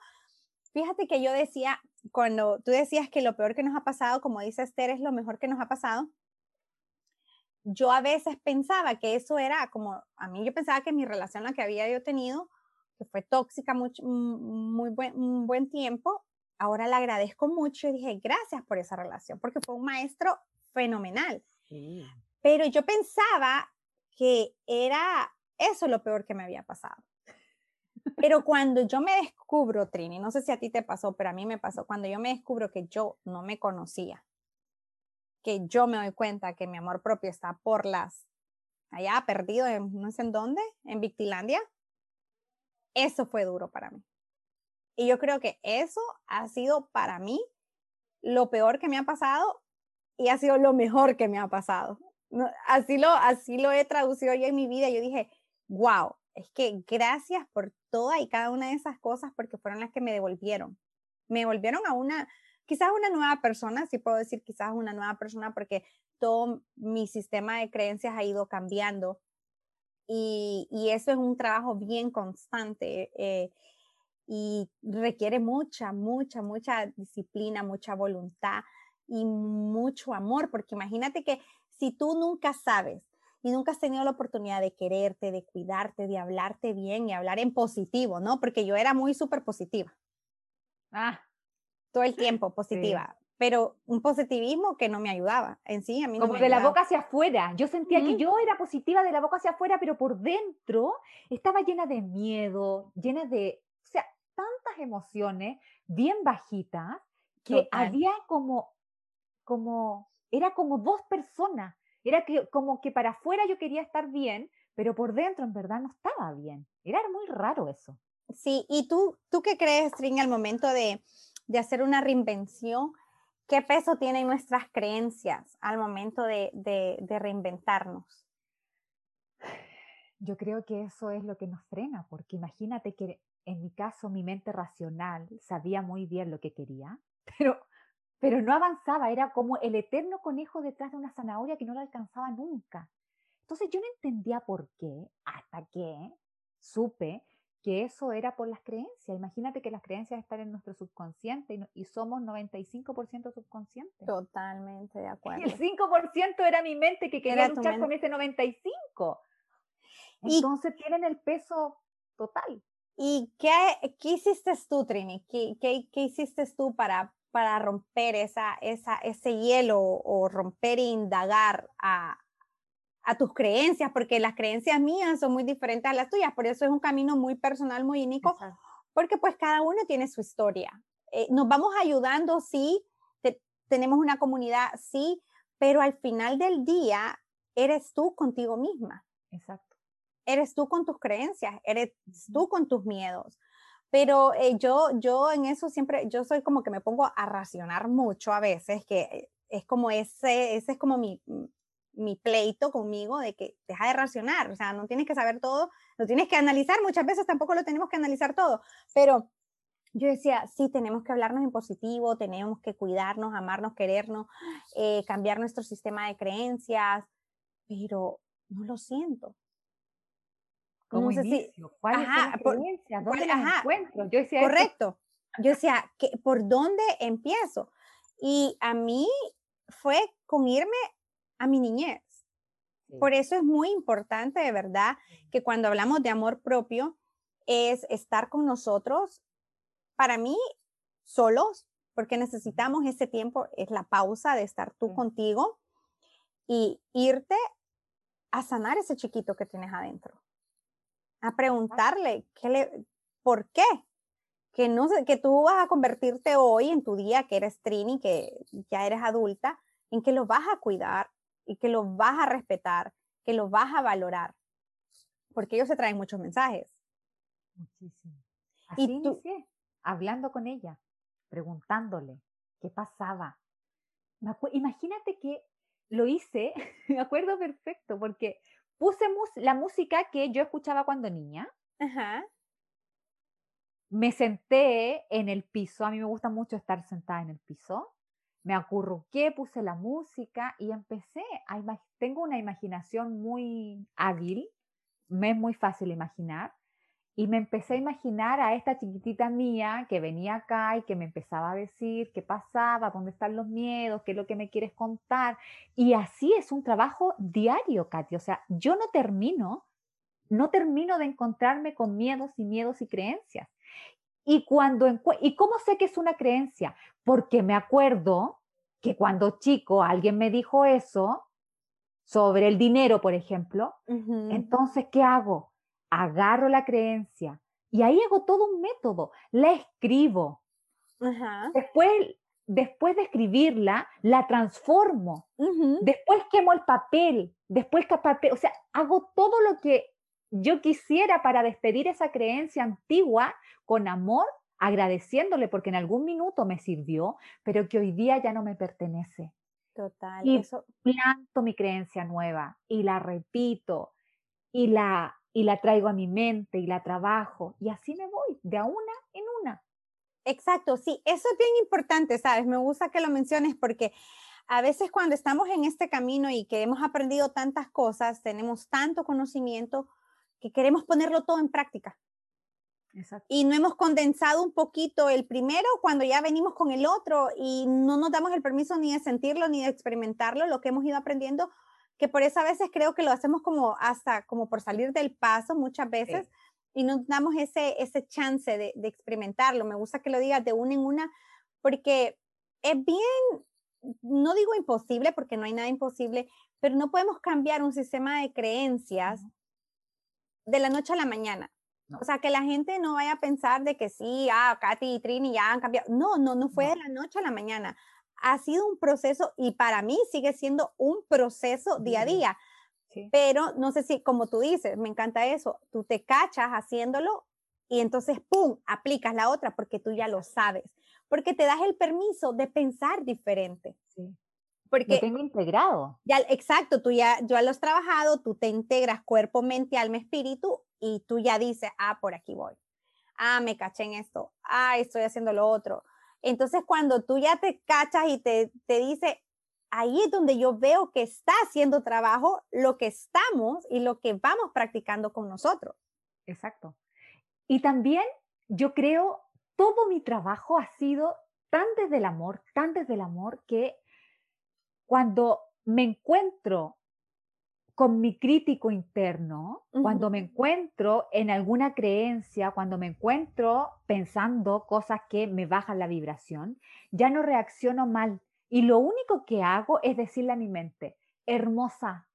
fíjate que yo decía, cuando tú decías que lo peor que nos ha pasado, como dice Esther, es lo mejor que nos ha pasado, yo a veces pensaba que eso era como, a mí yo pensaba que mi relación, la que había yo tenido, que fue tóxica mucho, muy buen, un buen tiempo, ahora la agradezco mucho y dije, gracias por esa relación, porque fue un maestro fenomenal. Pero yo pensaba que era eso lo peor que me había pasado. Pero cuando yo me descubro, Trini, no sé si a ti te pasó, pero a mí me pasó, cuando yo me descubro que yo no me conocía, que yo me doy cuenta que mi amor propio está por las, allá perdido, en, no sé en dónde, en Victilandia, eso fue duro para mí. Y yo creo que eso ha sido para mí lo peor que me ha pasado y ha sido lo mejor que me ha pasado. Así lo, así lo he traducido yo en mi vida. Yo dije, wow, es que gracias por toda y cada una de esas cosas porque fueron las que me devolvieron. Me devolvieron a una, quizás una nueva persona, sí puedo decir quizás una nueva persona porque todo mi sistema de creencias ha ido cambiando y, y eso es un trabajo bien constante eh, y requiere mucha, mucha, mucha disciplina, mucha voluntad y mucho amor, porque imagínate que si tú nunca sabes y nunca has tenido la oportunidad de quererte, de cuidarte, de hablarte bien y hablar en positivo, ¿no? Porque yo era muy súper positiva. Ah. Todo el tiempo positiva. Pero un positivismo que no me ayudaba en sí, a mí Como de la boca hacia afuera. Yo sentía que yo era positiva de la boca hacia afuera, pero por dentro estaba llena de miedo, llena de, o sea, tantas emociones bien bajitas que había como, como, era como dos personas era que, como que para afuera yo quería estar bien, pero por dentro en verdad no estaba bien. Era muy raro eso. Sí, ¿y tú, tú qué crees, String, al momento de, de hacer una reinvención? ¿Qué peso tienen nuestras creencias al momento de, de, de, reinventarnos? Yo creo que eso es lo que nos frena, porque imagínate que en mi caso mi mente racional sabía muy bien lo que quería, (laughs) pero pero no avanzaba, era como el eterno conejo detrás de una zanahoria que no lo alcanzaba nunca. Entonces yo no entendía por qué, hasta que supe que eso era por las creencias. Imagínate que las creencias están en nuestro subconsciente y, somos 95% subconsciente. Totalmente de (laughs) acuerdo. Y el 5% era mi mente que quería luchar con ese 95%. Entonces tienen el peso total. ¿Y qué, qué hiciste tú, Trini? ¿Qué, qué, qué hiciste tú para, para romper esa, esa, ese hielo o romper e indagar a, a tus creencias, porque las creencias mías son muy diferentes a las tuyas, por eso es un camino muy personal, muy único, porque pues cada uno tiene su historia. Eh, nos vamos ayudando, sí, tenemos una comunidad, sí, pero al final del día eres tú contigo misma. Exacto. Eres tú con tus creencias, eres tú con tus miedos. Pero eh, yo, yo en eso siempre, yo soy como que me pongo a racionar mucho a veces, que es como ese, ese es como mi, mi pleito conmigo de que deja de racionar, o sea, no tienes que saber todo, no tienes que analizar, muchas veces tampoco lo tenemos que analizar todo, pero yo decía, sí, tenemos que hablarnos en positivo, tenemos que cuidarnos, amarnos, querernos, eh, cambiar nuestro sistema de creencias, pero no lo siento. ¿Cómo no ¿Cuál es la creencia? ¿Dónde la encuentro? Yo decía correcto. Yo decía, ¿por dónde empiezo? Y a mí fue con irme a mi niñez. Por eso es muy importante, de verdad, que cuando hablamos de amor propio, es estar con nosotros, para mí, solos, porque necesitamos ese tiempo, es la pausa de estar tú contigo y irte a sanar ese chiquito que tienes adentro, a preguntarle qué le, por qué, que, no, que tú vas a convertirte hoy en tu día, que eres Trini, que ya eres adulta, en que lo vas a cuidar, y que lo vas a respetar, que lo vas a valorar, porque ellos se traen muchos mensajes. Muchísimo. Así y tú, inicié, hablando con ella, preguntándole qué pasaba. Imagínate que lo hice, (laughs) me acuerdo perfecto, porque puse la música que yo escuchaba cuando niña. Ajá. Me senté en el piso, a mí me gusta mucho estar sentada en el piso me acurruqué, puse la música y empecé a tengo una imaginación muy hábil, me es muy fácil imaginar, y me empecé a imaginar a esta chiquitita mía que venía acá y que me empezaba a decir qué pasaba, dónde están los miedos, qué es lo que me quieres contar. Y así es un trabajo diario, Katy. O sea, yo no termino, no termino de encontrarme con miedos y miedos y creencias. Y, cuando, ¿Y cómo sé que es una creencia? Porque me acuerdo que cuando chico alguien me dijo eso sobre el dinero, por ejemplo, entonces, ¿qué hago? Agarro la creencia y ahí hago todo un método, la escribo. Después, después de escribirla, la transformo. Después quemo el papel, después papel, o sea, hago todo lo que yo quisiera para despedir esa creencia antigua con amor, agradeciéndole porque en algún minuto me sirvió, pero que hoy día ya no me pertenece. Total. Y eso... planto mi creencia nueva y la repito y la, y la traigo a mi mente y la trabajo y así me voy de a una en una. Exacto, sí, eso es bien importante, ¿sabes? Me gusta que lo menciones porque a veces cuando estamos en este camino y que hemos aprendido tantas cosas, tenemos tanto conocimiento, que queremos ponerlo todo en práctica. Y no hemos condensado un poquito el primero cuando ya venimos con el otro y no nos damos el permiso ni de sentirlo ni de experimentarlo, lo que hemos ido aprendiendo, que por eso a veces creo que lo hacemos como hasta como por salir del paso muchas veces y no damos ese, ese chance de, de experimentarlo. Me gusta que lo digas de una en una porque es bien, no digo imposible porque no hay nada imposible, pero no podemos cambiar un sistema de creencias de la noche a la mañana. O sea, que la gente no vaya a pensar de que sí, ah, Katy y Trini ya han cambiado. No, no, no fue de la noche a la mañana. Ha sido un proceso y para mí sigue siendo un proceso día a día. Pero no sé si, como tú dices, me encanta eso, tú te cachas haciéndolo y entonces, ¡pum!, aplicas la otra porque tú ya lo sabes, porque te das el permiso de pensar diferente. Sí. Porque lo tengo integrado. Ya, exacto, tú ya, ya lo has trabajado, tú te integras cuerpo, mente, alma, espíritu y tú ya dices, ah, por aquí voy. Ah, me caché en esto. Ah, estoy haciendo lo otro. Entonces, cuando tú ya te cachas y te, te dice, ahí es donde yo veo que está haciendo trabajo lo que estamos y lo que vamos practicando con nosotros. Exacto. Y también yo creo, todo mi trabajo ha sido tan desde el amor, tan desde el amor, que cuando me encuentro con mi crítico interno, cuando me encuentro en alguna creencia, cuando me encuentro pensando cosas que me bajan la vibración, ya no reacciono mal. Y lo único que hago es decirle a mi mente, hermosa,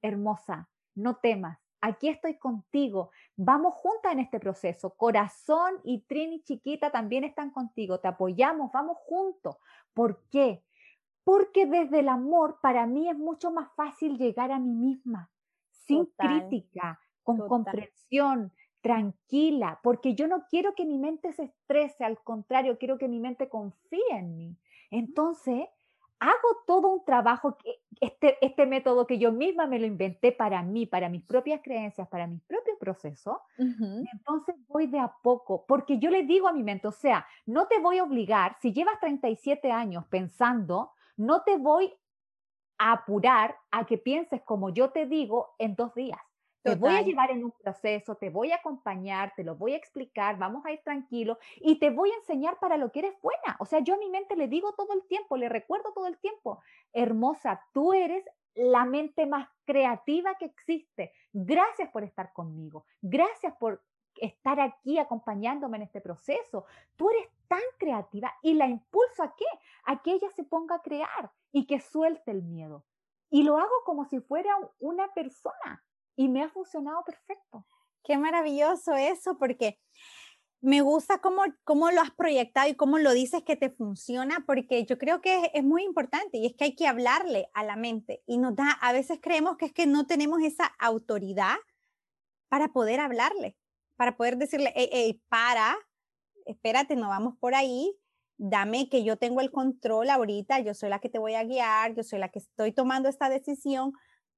hermosa, no temas, aquí estoy contigo, vamos juntas en este proceso, corazón y Trini chiquita también están contigo, te apoyamos, vamos juntos. ¿Por qué? Porque desde el amor para mí es mucho más fácil llegar a mí misma, sin crítica, con comprensión, tranquila, porque yo no quiero que mi mente se estrese, al contrario, quiero que mi mente confíe en mí. Entonces, hago todo un trabajo, este, este método que yo misma me lo inventé para mí, para mis propias creencias, para mis propios procesos, entonces voy de a poco, porque yo le digo a mi mente, o sea, no te voy a obligar, si llevas 37 años pensando, no te voy a apurar a que pienses como yo te digo en dos días. Te voy a llevar en un proceso, te voy a acompañar, te lo voy a explicar, vamos a ir tranquilo y te voy a enseñar para lo que eres buena. O sea, yo a mi mente le digo todo el tiempo, le recuerdo todo el tiempo, hermosa, tú eres la mente más creativa que existe. Gracias por estar conmigo. Gracias por estar aquí acompañándome en este proceso. Tú eres tan creativa y la impulso a qué? A que ella se ponga a crear y que suelte el miedo. Y lo hago como si fuera una persona y me ha funcionado perfecto. Qué maravilloso eso, porque me gusta cómo, cómo lo has proyectado y cómo lo dices que te funciona, porque yo creo que es, muy importante y es que hay que hablarle a la mente y nos da, a veces creemos que es que no tenemos esa autoridad para poder hablarle, para poder decirle, hey, para, espérate, no vamos por ahí, dame que yo tengo el control ahorita, yo soy la que te voy a guiar, yo soy la que estoy tomando esta decisión,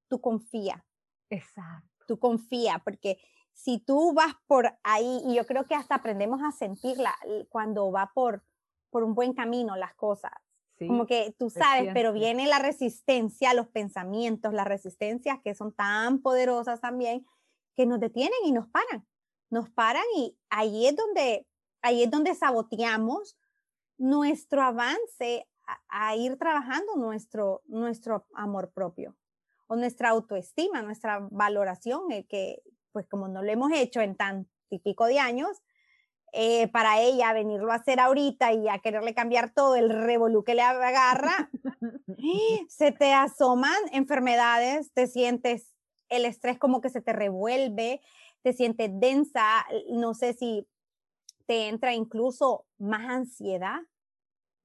tú confía, Exacto. Tú confía, porque si tú vas por ahí, y yo creo que hasta aprendemos a sentirla cuando va por, por un buen camino las cosas. Como que tú sabes, pero viene la resistencia, los pensamientos, las resistencias que son tan poderosas también, que nos detienen y nos paran. Nos paran y ahí es donde, ahí es donde saboteamos nuestro avance a, a ir trabajando nuestro, nuestro amor propio nuestra autoestima, nuestra valoración, que pues como no lo hemos hecho en tan típico de años, eh, para ella venirlo a hacer ahorita y a quererle cambiar todo el revolú que le agarra, (laughs) se te asoman enfermedades, te sientes el estrés como que se te revuelve, te sientes densa, no sé si te entra incluso más ansiedad,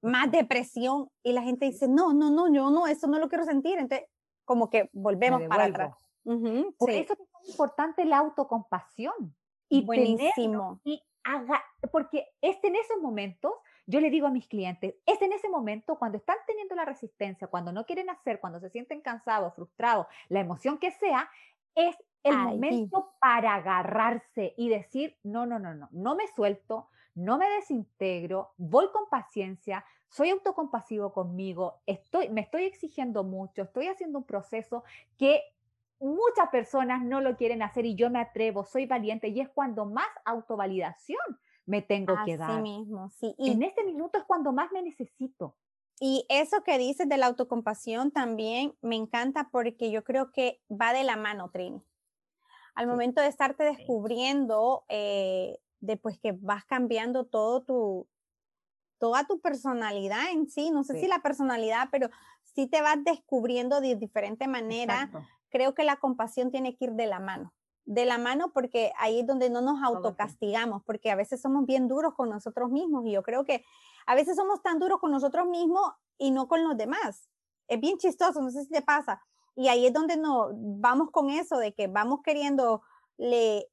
más depresión y la gente dice, no, no, no, yo no, eso no lo quiero sentir. Entonces, como que volvemos para atrás. Por eso es tan importante la autocompasión. Y Buenísimo. y haga, porque es en esos momentos, yo le digo a mis clientes, es en ese momento cuando están teniendo la resistencia, cuando no quieren hacer, cuando se sienten cansados, frustrados, la emoción que sea, es el momento para agarrarse y decir, no, no, no, no, no me suelto, no me desintegro, voy con paciencia, soy autocompasivo conmigo, estoy, me estoy exigiendo mucho, estoy haciendo un proceso que muchas personas no lo quieren hacer y yo me atrevo, soy valiente y es cuando más autovalidación me tengo que dar. mismo, sí. Y en este minuto es cuando más me necesito. Y eso que dices de la autocompasión también me encanta porque yo creo que va de la mano, Trini. Al momento de estarte descubriendo, eh, de pues que vas cambiando todo tu, toda tu personalidad en sí, no sé si la personalidad, pero sí te vas descubriendo de diferente manera. Creo que la compasión tiene que ir de la mano, de la mano porque ahí es donde no nos autocastigamos, porque a veces somos bien duros con nosotros mismos y yo creo que a veces somos tan duros con nosotros mismos y no con los demás. Es bien chistoso, no sé si te pasa. Y ahí es donde no vamos con eso de que vamos queriendo le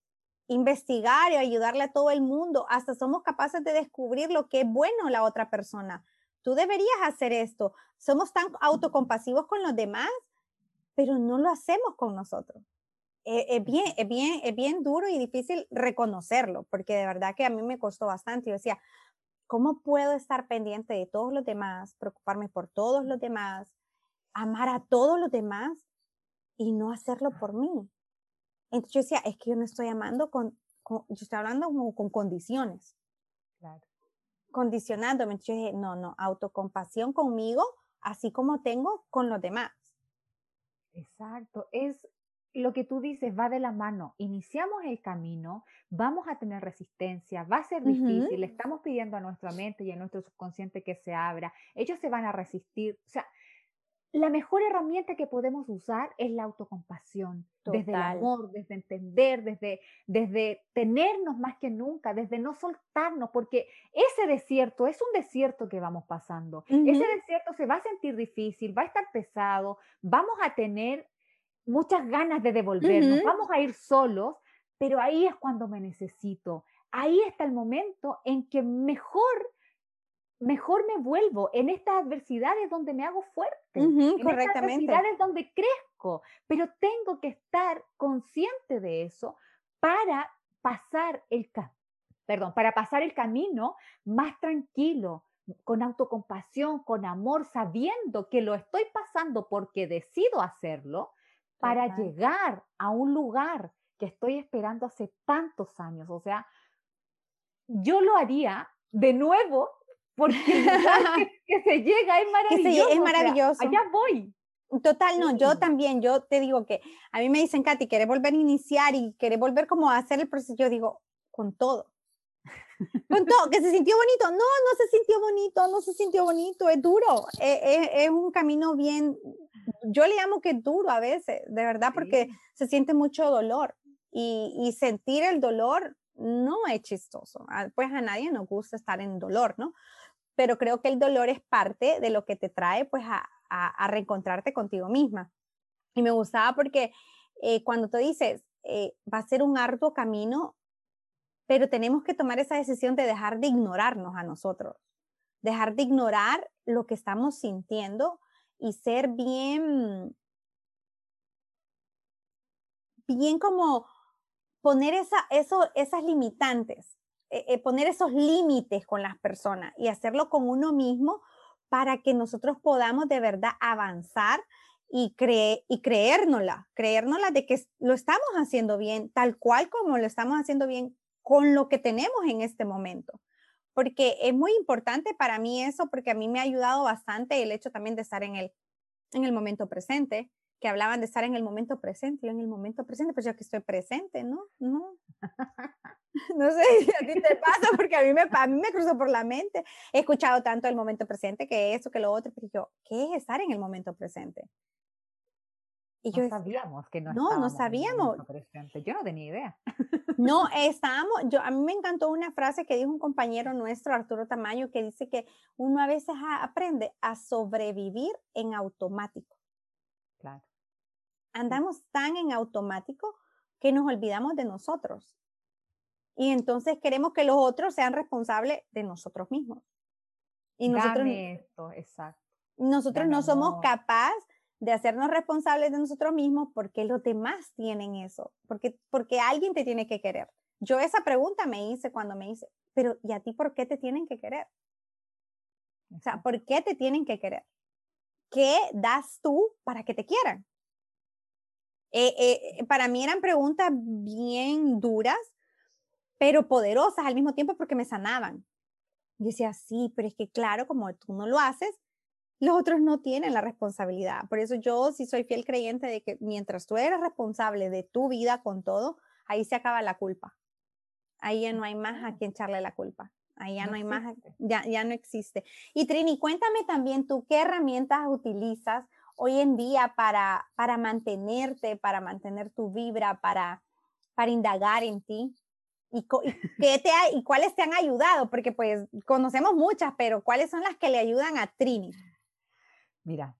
investigar y ayudarle a todo el mundo, hasta somos capaces de descubrir lo que es bueno la otra persona. Tú deberías hacer esto. Somos tan autocompasivos con los demás, pero no lo hacemos con nosotros. Eh, es, bien, es, bien, es bien duro y difícil reconocerlo, porque de verdad que a mí me costó bastante. Yo decía, ¿cómo puedo estar pendiente de todos los demás, preocuparme por todos los demás, amar a todos los demás y no hacerlo por mí? Entonces yo decía, es que yo no estoy amando con, yo estoy hablando como con condiciones. Claro. Condicionándome. Entonces yo dije, no, no, autocompasión conmigo, así como tengo con los demás. Exacto, es lo que tú dices, va de la mano. Iniciamos el camino, vamos a tener resistencia, va a ser difícil, le estamos pidiendo a nuestra mente y a nuestro subconsciente que se abra, ellos se van a resistir. O sea, la mejor herramienta que podemos usar es la autocompasión, desde el amor, desde entender, desde, desde tenernos más que nunca, desde no soltarnos, porque ese desierto es un desierto que vamos pasando. Ese desierto se va a sentir difícil, va a estar pesado, vamos a tener muchas ganas de devolvernos, vamos a ir solos, pero ahí es cuando me necesito. Ahí está el momento en que mejor mejor me vuelvo en estas adversidades donde me hago fuerte, en estas adversidades donde crezco, pero tengo que estar consciente de eso para pasar el perdón, para pasar el camino más tranquilo, con autocompasión, con amor, sabiendo que lo estoy pasando porque decido hacerlo, para llegar a un lugar que estoy esperando hace tantos años. O sea, yo lo haría de nuevo porque (laughs) que, se llega es maravilloso. es maravilloso. allá voy. Total, no, yo también, yo te digo que a mí me dicen, Katy, ¿quieres volver a iniciar y querés volver como a hacer el proceso? Yo digo, con todo. (laughs) Con todo, que se sintió bonito. No, no se sintió bonito, no se sintió bonito, es duro, es, es, es un camino bien, yo le llamo que es duro a veces, de verdad, porque se siente mucho dolor y, y sentir el dolor no es chistoso. Pues a nadie nos gusta estar en dolor, ¿no? Pero creo que el dolor es parte de lo que te trae pues a, reencontrarte contigo misma. Y me gustaba porque eh, cuando tú dices, eh, va a ser un arduo camino, pero tenemos que tomar esa decisión de dejar de ignorarnos a nosotros, dejar de ignorar lo que estamos sintiendo y ser bien, bien como poner esa, eso, esas limitantes eh, eh, poner esos límites con las personas y hacerlo con uno mismo para que nosotros podamos de verdad avanzar y, cree, y creérnosla, creérnosla de que lo estamos haciendo bien, tal cual como lo estamos haciendo bien con lo que tenemos en este momento. Porque es muy importante para mí eso, porque a mí me ha ayudado bastante el hecho también de estar en el, en el momento presente, que hablaban de estar en el momento presente, yo en el momento presente, pues yo que estoy presente, ¿no? No. (laughs) no sé si (laughs) a ti te pasa, porque a mí, me, a mí me cruzó por la mente. He escuchado tanto el momento presente, que eso, que lo otro, pero yo, ¿qué es estar en el momento presente? Y no yo sabíamos que no No, no sabíamos. Presente. Yo no tenía idea. No, (laughs) estábamos, yo, a mí me encantó una frase que dijo un compañero nuestro, Arturo Tamayo, que dice que uno a veces aprende a sobrevivir en automático. Claro. Andamos tan en automático que nos olvidamos de nosotros. Y entonces queremos que los otros sean responsables de nosotros mismos. Y nosotros, esto, exacto. nosotros no somos capaces de hacernos responsables de nosotros mismos porque los demás tienen eso, porque, porque alguien te tiene que querer. Yo esa pregunta me hice cuando me hice, pero ¿y a ti por qué te tienen que querer? O sea, ¿por qué te tienen que querer? ¿Qué das tú para que te quieran? Eh, eh, para mí eran preguntas bien duras, pero poderosas al mismo tiempo porque me sanaban. Yo decía, sí, pero es que claro, como tú no lo haces, los otros no tienen la responsabilidad. Por eso yo sí soy fiel creyente de que mientras tú eres responsable de tu vida con todo, ahí se acaba la culpa. Ahí ya no hay más a quien echarle la culpa. Ahí ya no, hay más, ya, ya no existe. Y Trini, cuéntame también tú qué herramientas utilizas hoy en día para, para mantenerte, para mantener tu vibra, para, para indagar en ti? ¿Y, (laughs) qué te ¿Y cuáles te han ayudado? Porque pues conocemos muchas, pero ¿cuáles son las que le ayudan a Trini? Mira,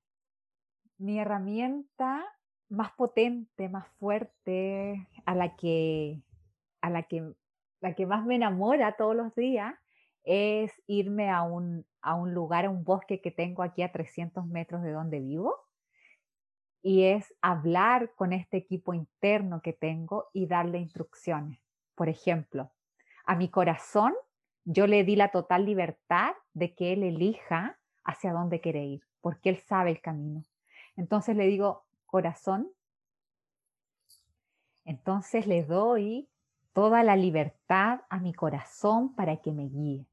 mi herramienta más potente, más fuerte, a la que, a la que, la que más me enamora todos los días, es irme a un, a un lugar, a un bosque que tengo aquí a 300 metros de donde vivo y es hablar con este equipo interno que tengo y darle instrucciones. Por ejemplo, a mi corazón yo le di la total libertad de que él elija hacia dónde quiere ir, porque él sabe el camino. Entonces le digo, corazón, entonces le doy toda la libertad a mi corazón para que me guíe.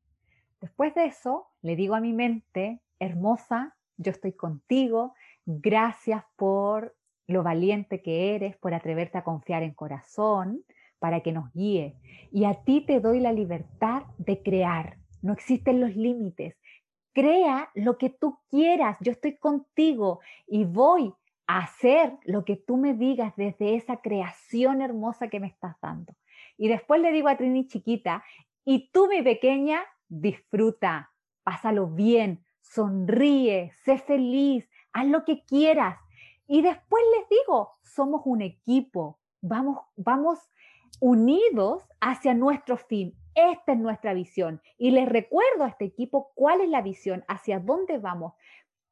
Después de eso, le digo a mi mente, hermosa, yo estoy contigo, Gracias por lo valiente que eres, por atreverte a confiar en corazón para que nos guíe. Y a ti te doy la libertad de crear. No existen los límites. crea lo que tú quieras, yo estoy contigo y voy a hacer lo que tú me digas desde esa creación hermosa que me estás dando. Y después le digo a Trini chiquita, y tú mi pequeña, disfruta, pásalo bien, sonríe, sé feliz, haz lo que quieras. Y después les digo, somos un equipo, vamos, vamos unidos hacia nuestro fin. Esta es nuestra visión. Y les recuerdo a este equipo cuál es la visión, hacia dónde vamos,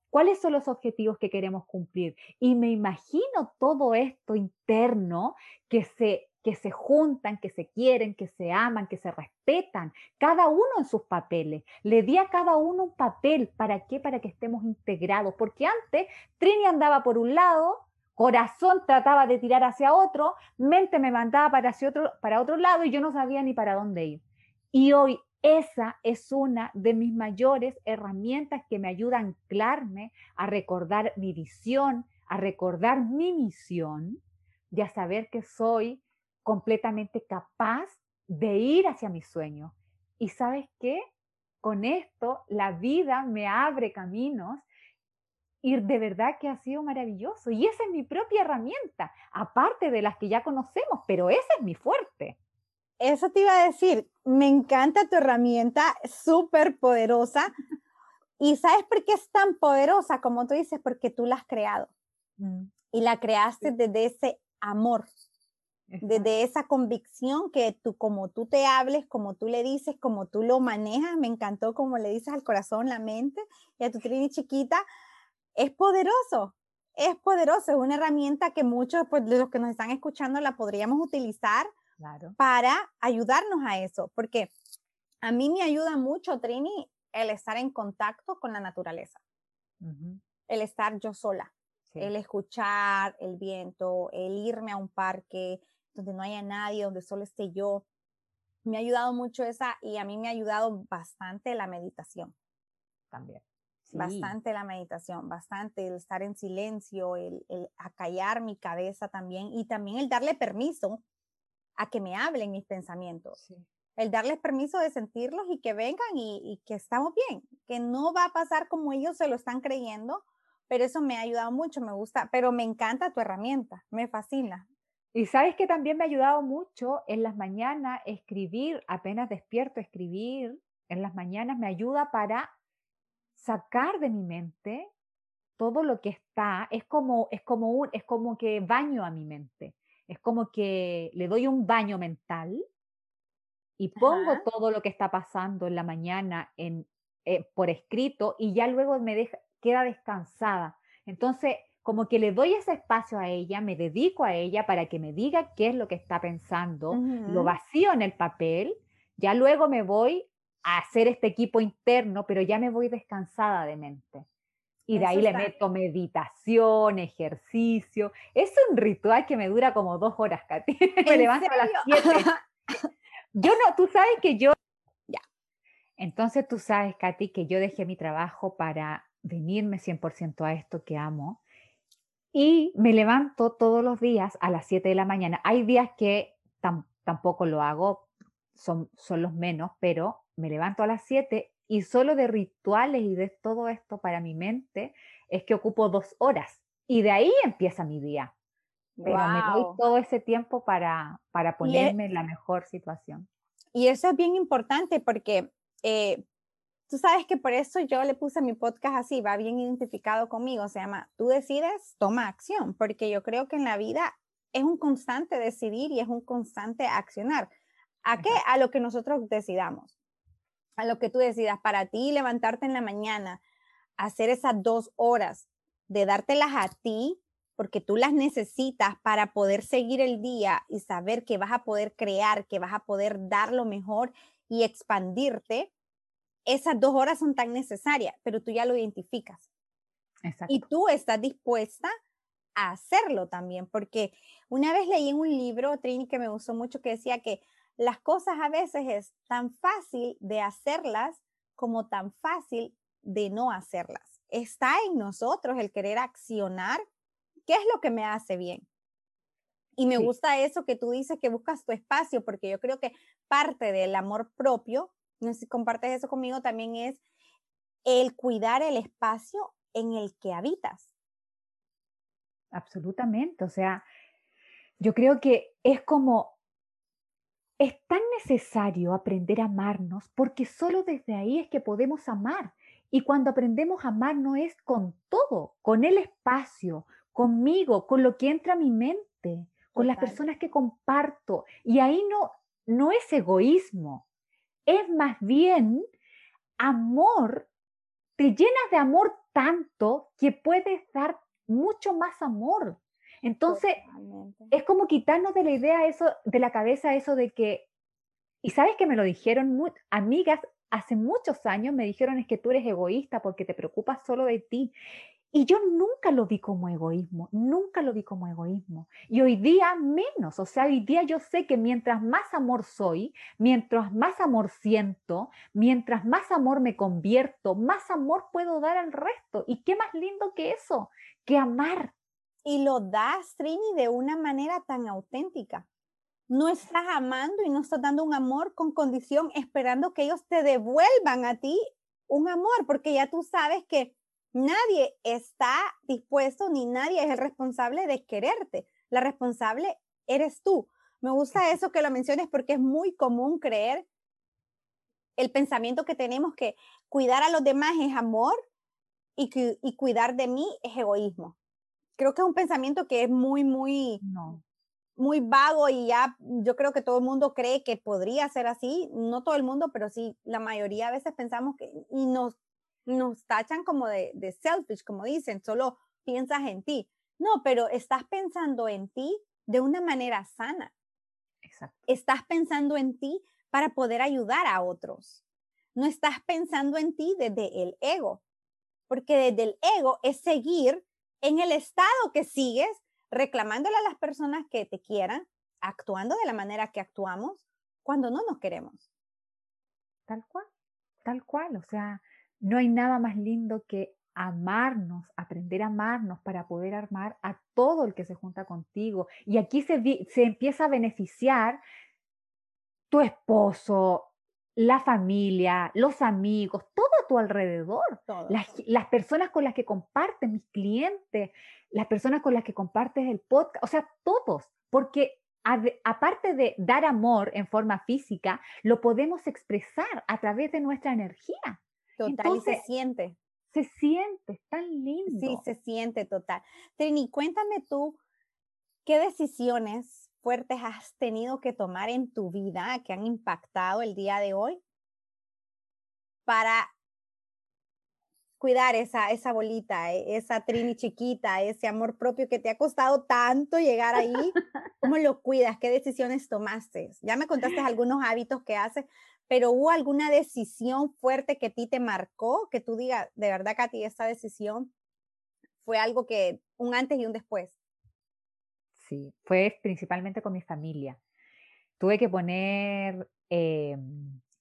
cuáles son los objetivos que queremos cumplir. Y me imagino todo esto interno que se que se juntan, que se quieren, que se aman, que se respetan, cada uno en sus papeles. Le di a cada uno un papel. ¿Para qué? Para que estemos integrados. Porque antes Trini andaba por un lado, corazón trataba de tirar hacia otro, mente me mandaba para, hacia otro, para otro lado y yo no sabía ni para dónde ir. Y hoy esa es una de mis mayores herramientas que me ayuda a anclarme, a recordar mi visión, a recordar mi misión y a saber que soy completamente capaz de ir hacia mi sueño. Y sabes qué? Con esto la vida me abre caminos y de verdad que ha sido maravilloso. Y esa es mi propia herramienta, aparte de las que ya conocemos, pero esa es mi fuerte. Eso te iba a decir, me encanta tu herramienta, súper poderosa. ¿Y sabes por qué es tan poderosa como tú dices? Porque tú la has creado. Mm. Y la creaste desde ese amor, desde esa convicción que tú, como tú te hables, como tú le dices, como tú lo manejas, me encantó como le dices al corazón, la mente y a tu trini chiquita, es poderoso, es poderoso, es una herramienta que muchos pues, de los que nos están escuchando la podríamos utilizar para ayudarnos a eso, porque a mí me ayuda mucho, Trini, el estar en contacto con la naturaleza, el estar yo sola. El escuchar el viento, el irme a un parque, donde no haya nadie, donde solo esté yo. Me ha ayudado mucho esa y a mí me ha ayudado bastante la meditación. También. Bastante la meditación, bastante el estar en silencio, el, el acallar mi cabeza también y también el darle permiso a que me hablen mis pensamientos. El darles permiso de sentirlos y que vengan y, y, que estamos bien, que no va a pasar como ellos se lo están creyendo, pero eso me ha ayudado mucho, me gusta, pero me encanta tu herramienta, me fascina. Y sabes que también me ha ayudado mucho en las mañanas escribir, apenas despierto escribir, en las mañanas me ayuda para sacar de mi mente todo lo que está, es como, es como, un, es como que baño a mi mente, es como que le doy un baño mental y pongo todo lo que está pasando en la mañana en, eh, por escrito y ya luego me deja, queda descansada. Entonces, como que le doy ese espacio a ella, me dedico a ella para que me diga qué es lo que está pensando, lo vacío en el papel, ya luego me voy a hacer este equipo interno, pero ya me voy descansada de mente. Y de ahí le meto meditación, ejercicio. Es un ritual que me dura como dos horas, Katy. (laughs) me levanto a las siete. (laughs) yo no, tú sabes que yo... Ya. Entonces tú sabes, Katy, que yo dejé mi trabajo para venirme 100% a esto que amo y me levanto todos los días a las 7 de la mañana. Hay días que tampoco lo hago, son, son los menos, pero me levanto a las 7 y solo de rituales y de todo esto para mi mente es que ocupo dos horas y de ahí empieza mi día. Pero me doy todo ese tiempo para, para e ponerme en la mejor situación. Y eso es bien importante porque eh, Tú sabes que por eso yo le puse mi podcast así, va bien identificado conmigo, se llama Tú decides, toma acción, porque yo creo que en la vida es un constante decidir y es un constante accionar. ¿A qué? A lo que nosotros decidamos, a lo que tú decidas. Para ti, levantarte en la mañana, hacer esas dos horas de dártelas a ti, porque tú las necesitas para poder seguir el día y saber que vas a poder crear, que vas a poder dar lo mejor y expandirte esas dos horas son tan necesarias, pero tú ya lo identificas. Y tú estás dispuesta a hacerlo también, porque una vez leí en un libro, Trini, que me gustó mucho, que decía que las cosas a veces es tan fácil de hacerlas como tan fácil de no hacerlas. Está en nosotros el querer accionar qué es lo que me hace bien. Y me gusta eso que tú dices que buscas tu espacio, porque yo creo que parte del amor propio no sé si compartes eso conmigo, también es el cuidar el espacio en el que habitas. Absolutamente, o sea, yo creo que es como, es tan necesario aprender a amarnos porque solo desde ahí es que podemos amar. Y cuando aprendemos a amar no es con todo, con el espacio, conmigo, con lo que entra a mi mente, con las personas que comparto. Y ahí no, no es egoísmo, es más bien amor. Te llenas de amor tanto que puedes dar mucho más amor. Entonces, es como quitarnos de la idea eso, de la cabeza eso de que, y sabes que me lo dijeron amigas hace muchos años, me dijeron es que tú eres egoísta porque te preocupas solo de ti. Y yo nunca lo vi como egoísmo, nunca lo vi como egoísmo. Y hoy día menos, o sea, hoy día yo sé que mientras más amor soy, mientras más amor siento, mientras más amor me convierto, más amor puedo dar al resto. ¿Y qué más lindo que eso? Que amar. Y lo das, Trini, de una manera tan auténtica. No estás amando y no estás dando un amor con condición esperando que ellos te devuelvan a ti un amor, porque ya tú sabes que Nadie está dispuesto ni nadie es el responsable de quererte. La responsable eres tú. Me gusta eso que lo menciones porque es muy común creer el pensamiento que tenemos que cuidar a los demás es amor y, y cuidar de mí es egoísmo. Creo que es un pensamiento que es muy, muy, muy vago y ya yo creo que todo el mundo cree que podría ser así. No todo el mundo, pero sí, la mayoría a veces pensamos que y nos nos tachan como de, selfish, como dicen, solo piensas en ti. No, pero estás pensando en ti de una manera sana. Exacto. Estás pensando en ti para poder ayudar a otros. No estás pensando en ti desde el ego, porque desde el ego es seguir en el estado que sigues, reclamándole a las personas que te quieran, actuando de la manera que actuamos cuando no nos queremos. Tal cual, tal cual. O sea, no hay nada más lindo que amarnos, aprender a amarnos para poder armar a todo el que se junta contigo. Y aquí se, se empieza a beneficiar tu esposo, la familia, los amigos, todo a tu alrededor. Las, personas con las que compartes, mis clientes, las personas con las que compartes el podcast, o sea, todos, porque aparte de dar amor en forma física, lo podemos expresar a través de nuestra energía. Total, y se siente. Se siente, tan lindo. Sí, se siente total. Trini, cuéntame tú, ¿qué decisiones fuertes has tenido que tomar en tu vida que han impactado el día de hoy para cuidar esa, esa bolita, e, esa Trini chiquita, ese amor propio que te ha costado tanto llegar ahí? (laughs) ¿Cómo lo cuidas? ¿Qué decisiones tomaste? Ya me contaste algunos hábitos que haces, pero ¿hubo alguna decisión fuerte que a ti te marcó? Que tú digas, de verdad, Katy, esa decisión fue algo que un antes y un después. Sí, fue principalmente con mi familia. Tuve que poner eh,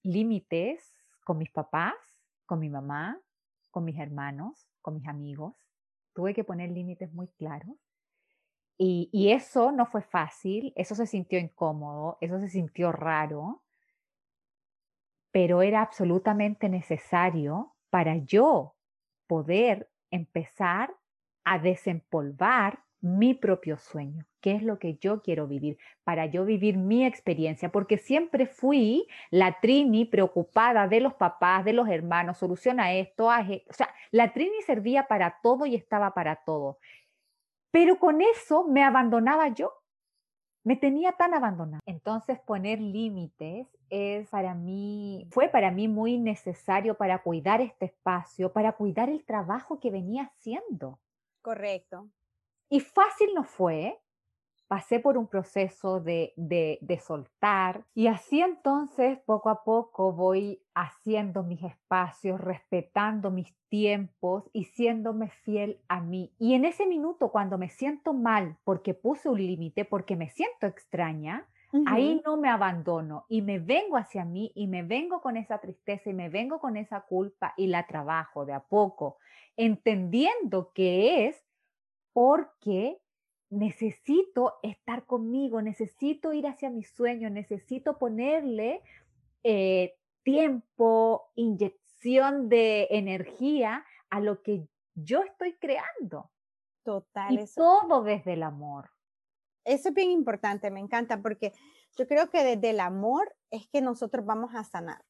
límites con mis papás, con mi mamá, con mis hermanos, con mis amigos. Tuve que poner límites muy claros. Y, eso no fue fácil, eso se sintió incómodo, eso se sintió raro, pero era absolutamente necesario para yo poder empezar a desempolvar mi propio sueño, qué es lo que yo quiero vivir, para yo vivir mi experiencia, porque siempre fui la Trini preocupada de los papás, de los hermanos, soluciona esto, o sea, la Trini servía para todo y estaba para todo. Pero con eso me abandonaba yo me tenía tan abandonada. Entonces poner límites es para mí, fue para mí muy necesario para cuidar este espacio, para cuidar el trabajo que venía haciendo. Correcto. Y fácil no fue, pasé por un proceso de, de, soltar y así entonces poco a poco voy haciendo mis espacios, respetando mis tiempos y siéndome fiel a mí. Y en ese minuto cuando me siento mal porque puse un límite, porque me siento extraña, Ahí no me abandono y me vengo hacia mí y me vengo con esa tristeza y me vengo con esa culpa y la trabajo de a poco, entendiendo que es porque necesito estar conmigo, necesito ir hacia mis sueños, necesito ponerle eh, tiempo, inyección de energía a lo que yo estoy creando. Total. Y todo desde el amor. Eso es bien importante, me encanta, porque yo creo que desde el amor es que nosotros vamos a sanar.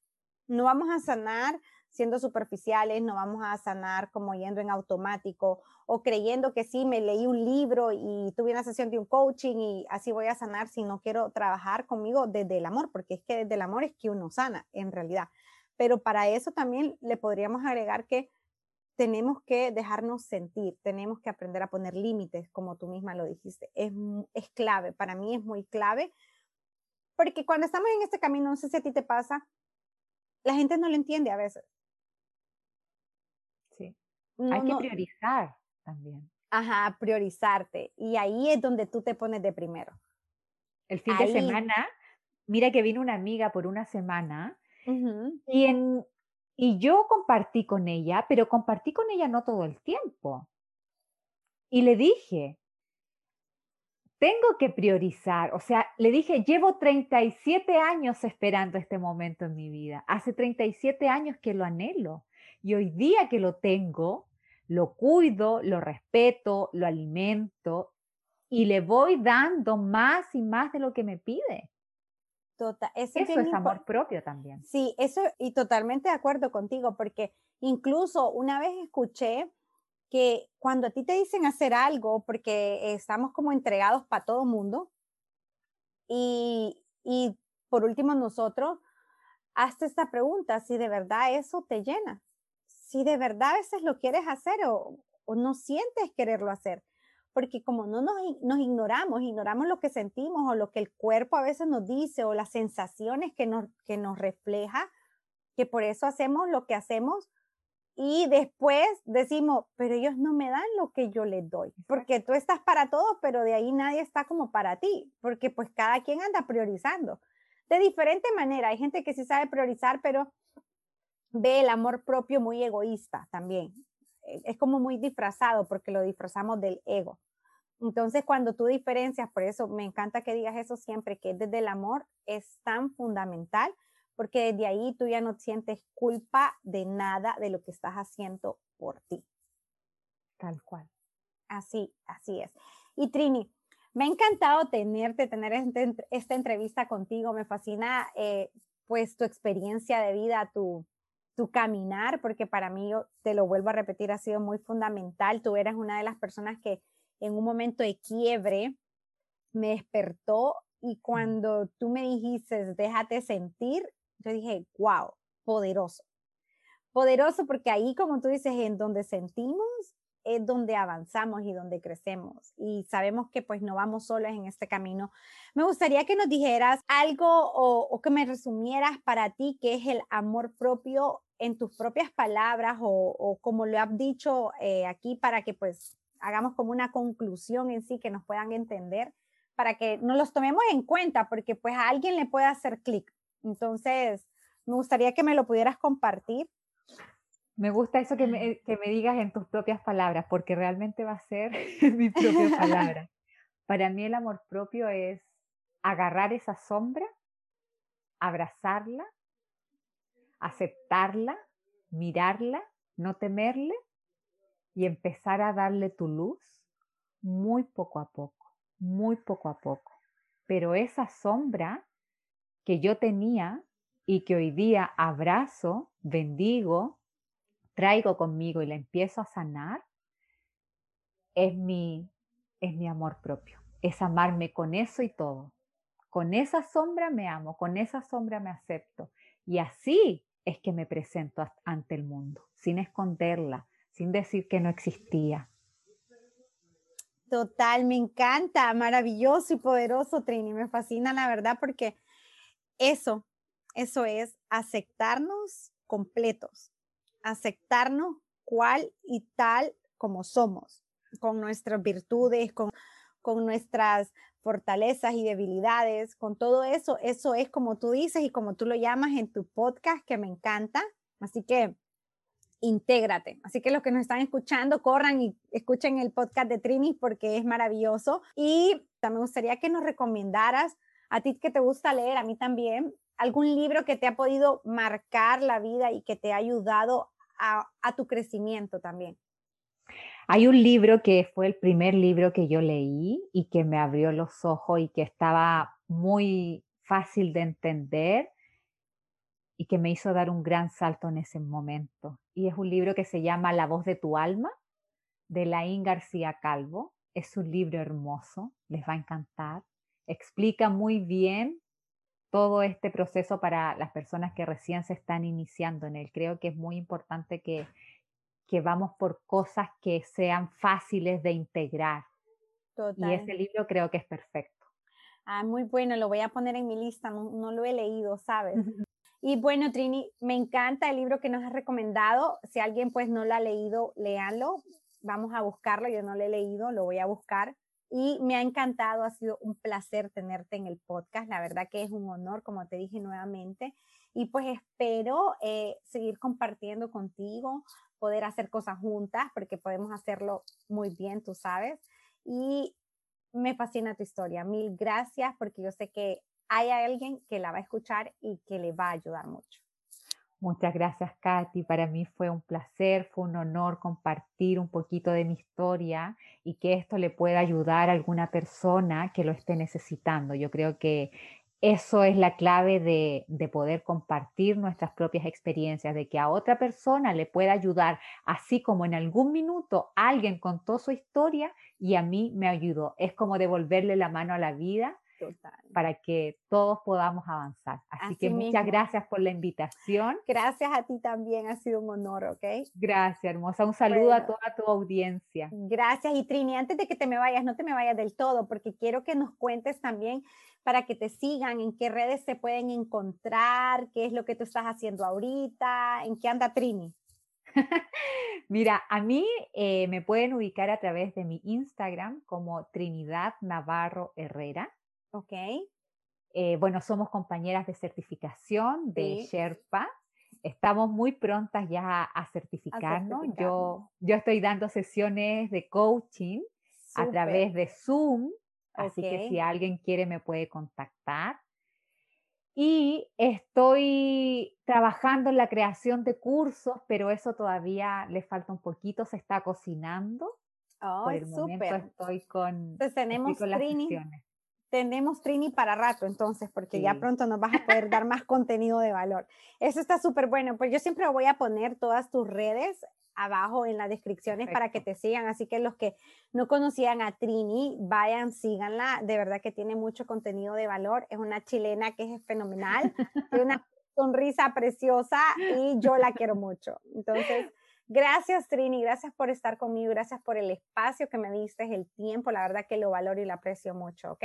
No vamos a sanar siendo superficiales, no vamos a sanar como yendo en automático o creyendo que sí, me leí un libro y tuve una sesión de un coaching y así voy a sanar si no quiero trabajar conmigo desde el amor, porque es que desde el amor es que uno sana en realidad. Pero para eso también le podríamos agregar que tenemos que dejarnos sentir, tenemos que aprender a poner límites, como tú misma lo dijiste. Es, es clave, para mí es muy clave, porque cuando estamos en este camino, no sé si a ti te pasa, la gente no lo entiende a veces. Sí. Hay que priorizar también. Ajá, priorizarte. Y ahí es donde tú te pones de primero. El fin de semana, mira que vino una amiga por una semana y en, y yo compartí con ella, pero compartí con ella no todo el tiempo. Y le dije, tengo que priorizar, o sea, le dije, llevo 37 años esperando este momento en mi vida, hace 37 años que lo anhelo y hoy día que lo tengo, lo cuido, lo respeto, lo alimento y le voy dando más y más de lo que me pide. Tota, eso es amor propio también. Sí, eso y totalmente de acuerdo contigo, porque incluso una vez escuché que cuando a ti te dicen hacer algo, porque estamos como entregados para todo mundo, y, y por último nosotros, hazte esta pregunta, si de verdad eso te llena, si de verdad a veces lo quieres hacer o, o no sientes quererlo hacer porque como no nos, nos, ignoramos, ignoramos lo que sentimos o lo que el cuerpo a veces nos dice o las sensaciones que nos, que nos refleja, que por eso hacemos lo que hacemos y después decimos, pero ellos no me dan lo que yo les doy, porque tú estás para todos, pero de ahí nadie está como para ti, porque pues cada quien anda priorizando de diferente manera. Hay gente que sí sabe priorizar, pero ve el amor propio muy egoísta también. Es como muy disfrazado porque lo disfrazamos del ego. Entonces, cuando tú diferencias, por eso me encanta que digas eso siempre, que desde el amor es tan fundamental, porque desde ahí tú ya no sientes culpa de nada de lo que estás haciendo por ti. Tal cual. Así, así es. Y Trini, me ha encantado tenerte, tener este esta entrevista contigo. Me fascina, eh, pues, tu experiencia de vida, tu, tu caminar, porque para mí, te lo vuelvo a repetir, ha sido muy fundamental. Tú eras una de las personas que en un momento de quiebre me despertó y cuando tú me dijiste, déjate sentir, yo dije, wow, poderoso. Poderoso porque ahí, como tú dices, en donde sentimos es donde avanzamos y donde crecemos. Y sabemos que pues no vamos solos en este camino. Me gustaría que nos dijeras algo o, que me resumieras para ti qué es el amor propio en tus propias palabras o, como lo has dicho eh, aquí para que pues hagamos como una conclusión en sí que nos puedan entender para que nos los tomemos en cuenta porque pues a alguien le puede hacer clic. Entonces, me gustaría que me lo pudieras compartir. Me gusta eso que me, que me digas en tus propias palabras porque realmente va a ser (laughs) mi propia palabra. Para mí el amor propio es agarrar esa sombra, abrazarla aceptarla, mirarla, no temerle y empezar a darle tu luz muy poco a poco, muy poco a poco. Pero esa sombra que yo tenía y que hoy día abrazo, bendigo, traigo conmigo y la empiezo a sanar, es mi, es mi amor propio, es amarme con eso y todo. Con esa sombra me amo, con esa sombra me acepto. Y así es que me presento ante el mundo, sin esconderla, sin decir que no existía. Total, me encanta, maravilloso y poderoso, Trini, me fascina la verdad porque eso, eso es aceptarnos completos, aceptarnos cual y tal como somos, con nuestras virtudes, con, con nuestras fortalezas y debilidades, con todo eso, eso es como tú dices y como tú lo llamas en tu podcast, que me encanta. Así que intégrate. Así que los que nos están escuchando, corran y escuchen el podcast de Trini porque es maravilloso. Y también me gustaría que nos recomendaras A ti que te gusta leer, a mí también, algún libro que te ha podido marcar la vida y que te ha ayudado a, tu crecimiento también. Hay un libro que fue el primer libro que yo leí y que me abrió los ojos y que estaba muy fácil de entender y que me hizo dar un gran salto en ese momento. Y es un libro que se llama La voz de tu alma, de Laín García Calvo. Es un libro hermoso, les va a encantar. Explica muy bien todo este proceso para las personas que recién se están iniciando en él. Creo que es muy importante que, que vamos por cosas que sean fáciles de integrar. Y ese libro creo que es perfecto. Ah, muy bueno, lo voy a poner en mi lista, no, lo he leído, ¿sabes? (laughs) Y bueno, Trini, me encanta el libro que nos has recomendado. Si alguien pues no lo ha leído, léanlo. Vamos a buscarlo, yo no lo he leído, lo voy a buscar. Y me ha encantado, ha sido un placer tenerte en el podcast. La verdad que es un honor, como te dije nuevamente. Y pues espero eh, seguir compartiendo contigo, poder hacer cosas juntas, porque podemos hacerlo muy bien, tú sabes. Y me fascina tu historia. Mil gracias porque yo sé que hay alguien que la va a escuchar y que le va a ayudar mucho. Muchas gracias, Katy. Para mí fue un placer, fue un honor compartir un poquito de mi historia y que esto le pueda ayudar a alguna persona que lo esté necesitando. Yo creo que eso es la clave de, poder compartir nuestras propias experiencias, de que a otra persona le pueda ayudar, así como en algún minuto alguien contó su historia y a mí me ayudó. Es como devolverle la mano a la vida para que todos podamos avanzar. Así, que muchas gracias por la invitación. Gracias a ti también, ha sido un honor, ¿ok? Gracias, hermosa. Un saludo a toda tu audiencia. Gracias. Y Trini, antes de que te me vayas, no te me vayas del todo, porque quiero que nos cuentes también para que te sigan, en qué redes se pueden encontrar, qué es lo que tú estás haciendo ahorita, en qué anda Trini. (laughs) Mira, a mí eh, me pueden ubicar a través de mi Instagram como Trinidad Navarro Herrera. Ok. Eh, bueno, somos compañeras de certificación de Sherpa. Estamos muy prontas ya a certificarnos. Yo, yo estoy dando sesiones de coaching a través de Zoom, así que si alguien quiere me puede contactar. Y estoy trabajando en la creación de cursos, pero eso todavía le falta un poquito, se está cocinando. Oh, Por el momento estoy con, Entonces tenemos estoy tenemos Trini para rato entonces, porque ya pronto nos vas a poder dar más (laughs) contenido de valor. Eso está súper bueno. Pues yo siempre voy a poner todas tus redes abajo en las descripciones para que te sigan. Así que los que no conocían a Trini, vayan, síganla. De verdad que tiene mucho contenido de valor. Es una chilena que es fenomenal. tiene una (laughs) sonrisa preciosa y yo la quiero mucho. Entonces, gracias Trini, gracias por estar conmigo, gracias por el espacio que me diste, el tiempo. La verdad que lo valoro y lo aprecio mucho, ¿ok?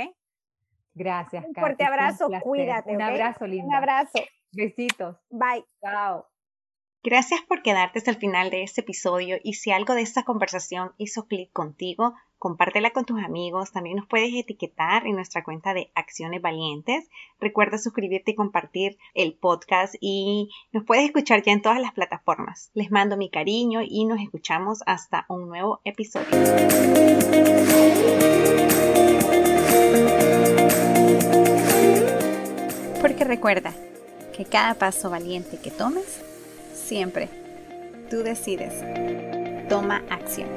Gracias, Un fuerte abrazo, cuídate. Un abrazo, linda. Un abrazo. Besitos. Bye. Chao. Gracias por quedarte hasta el final de este episodio y si algo de esta conversación hizo clic contigo, compártela con tus amigos. También nos puedes etiquetar en nuestra cuenta de Acciones Valientes. Recuerda suscribirte y compartir el podcast y nos puedes escuchar ya en todas las plataformas. Les mando mi cariño y nos escuchamos hasta un nuevo episodio. Porque recuerda que cada paso valiente que tomes, siempre tú decides. Toma acción.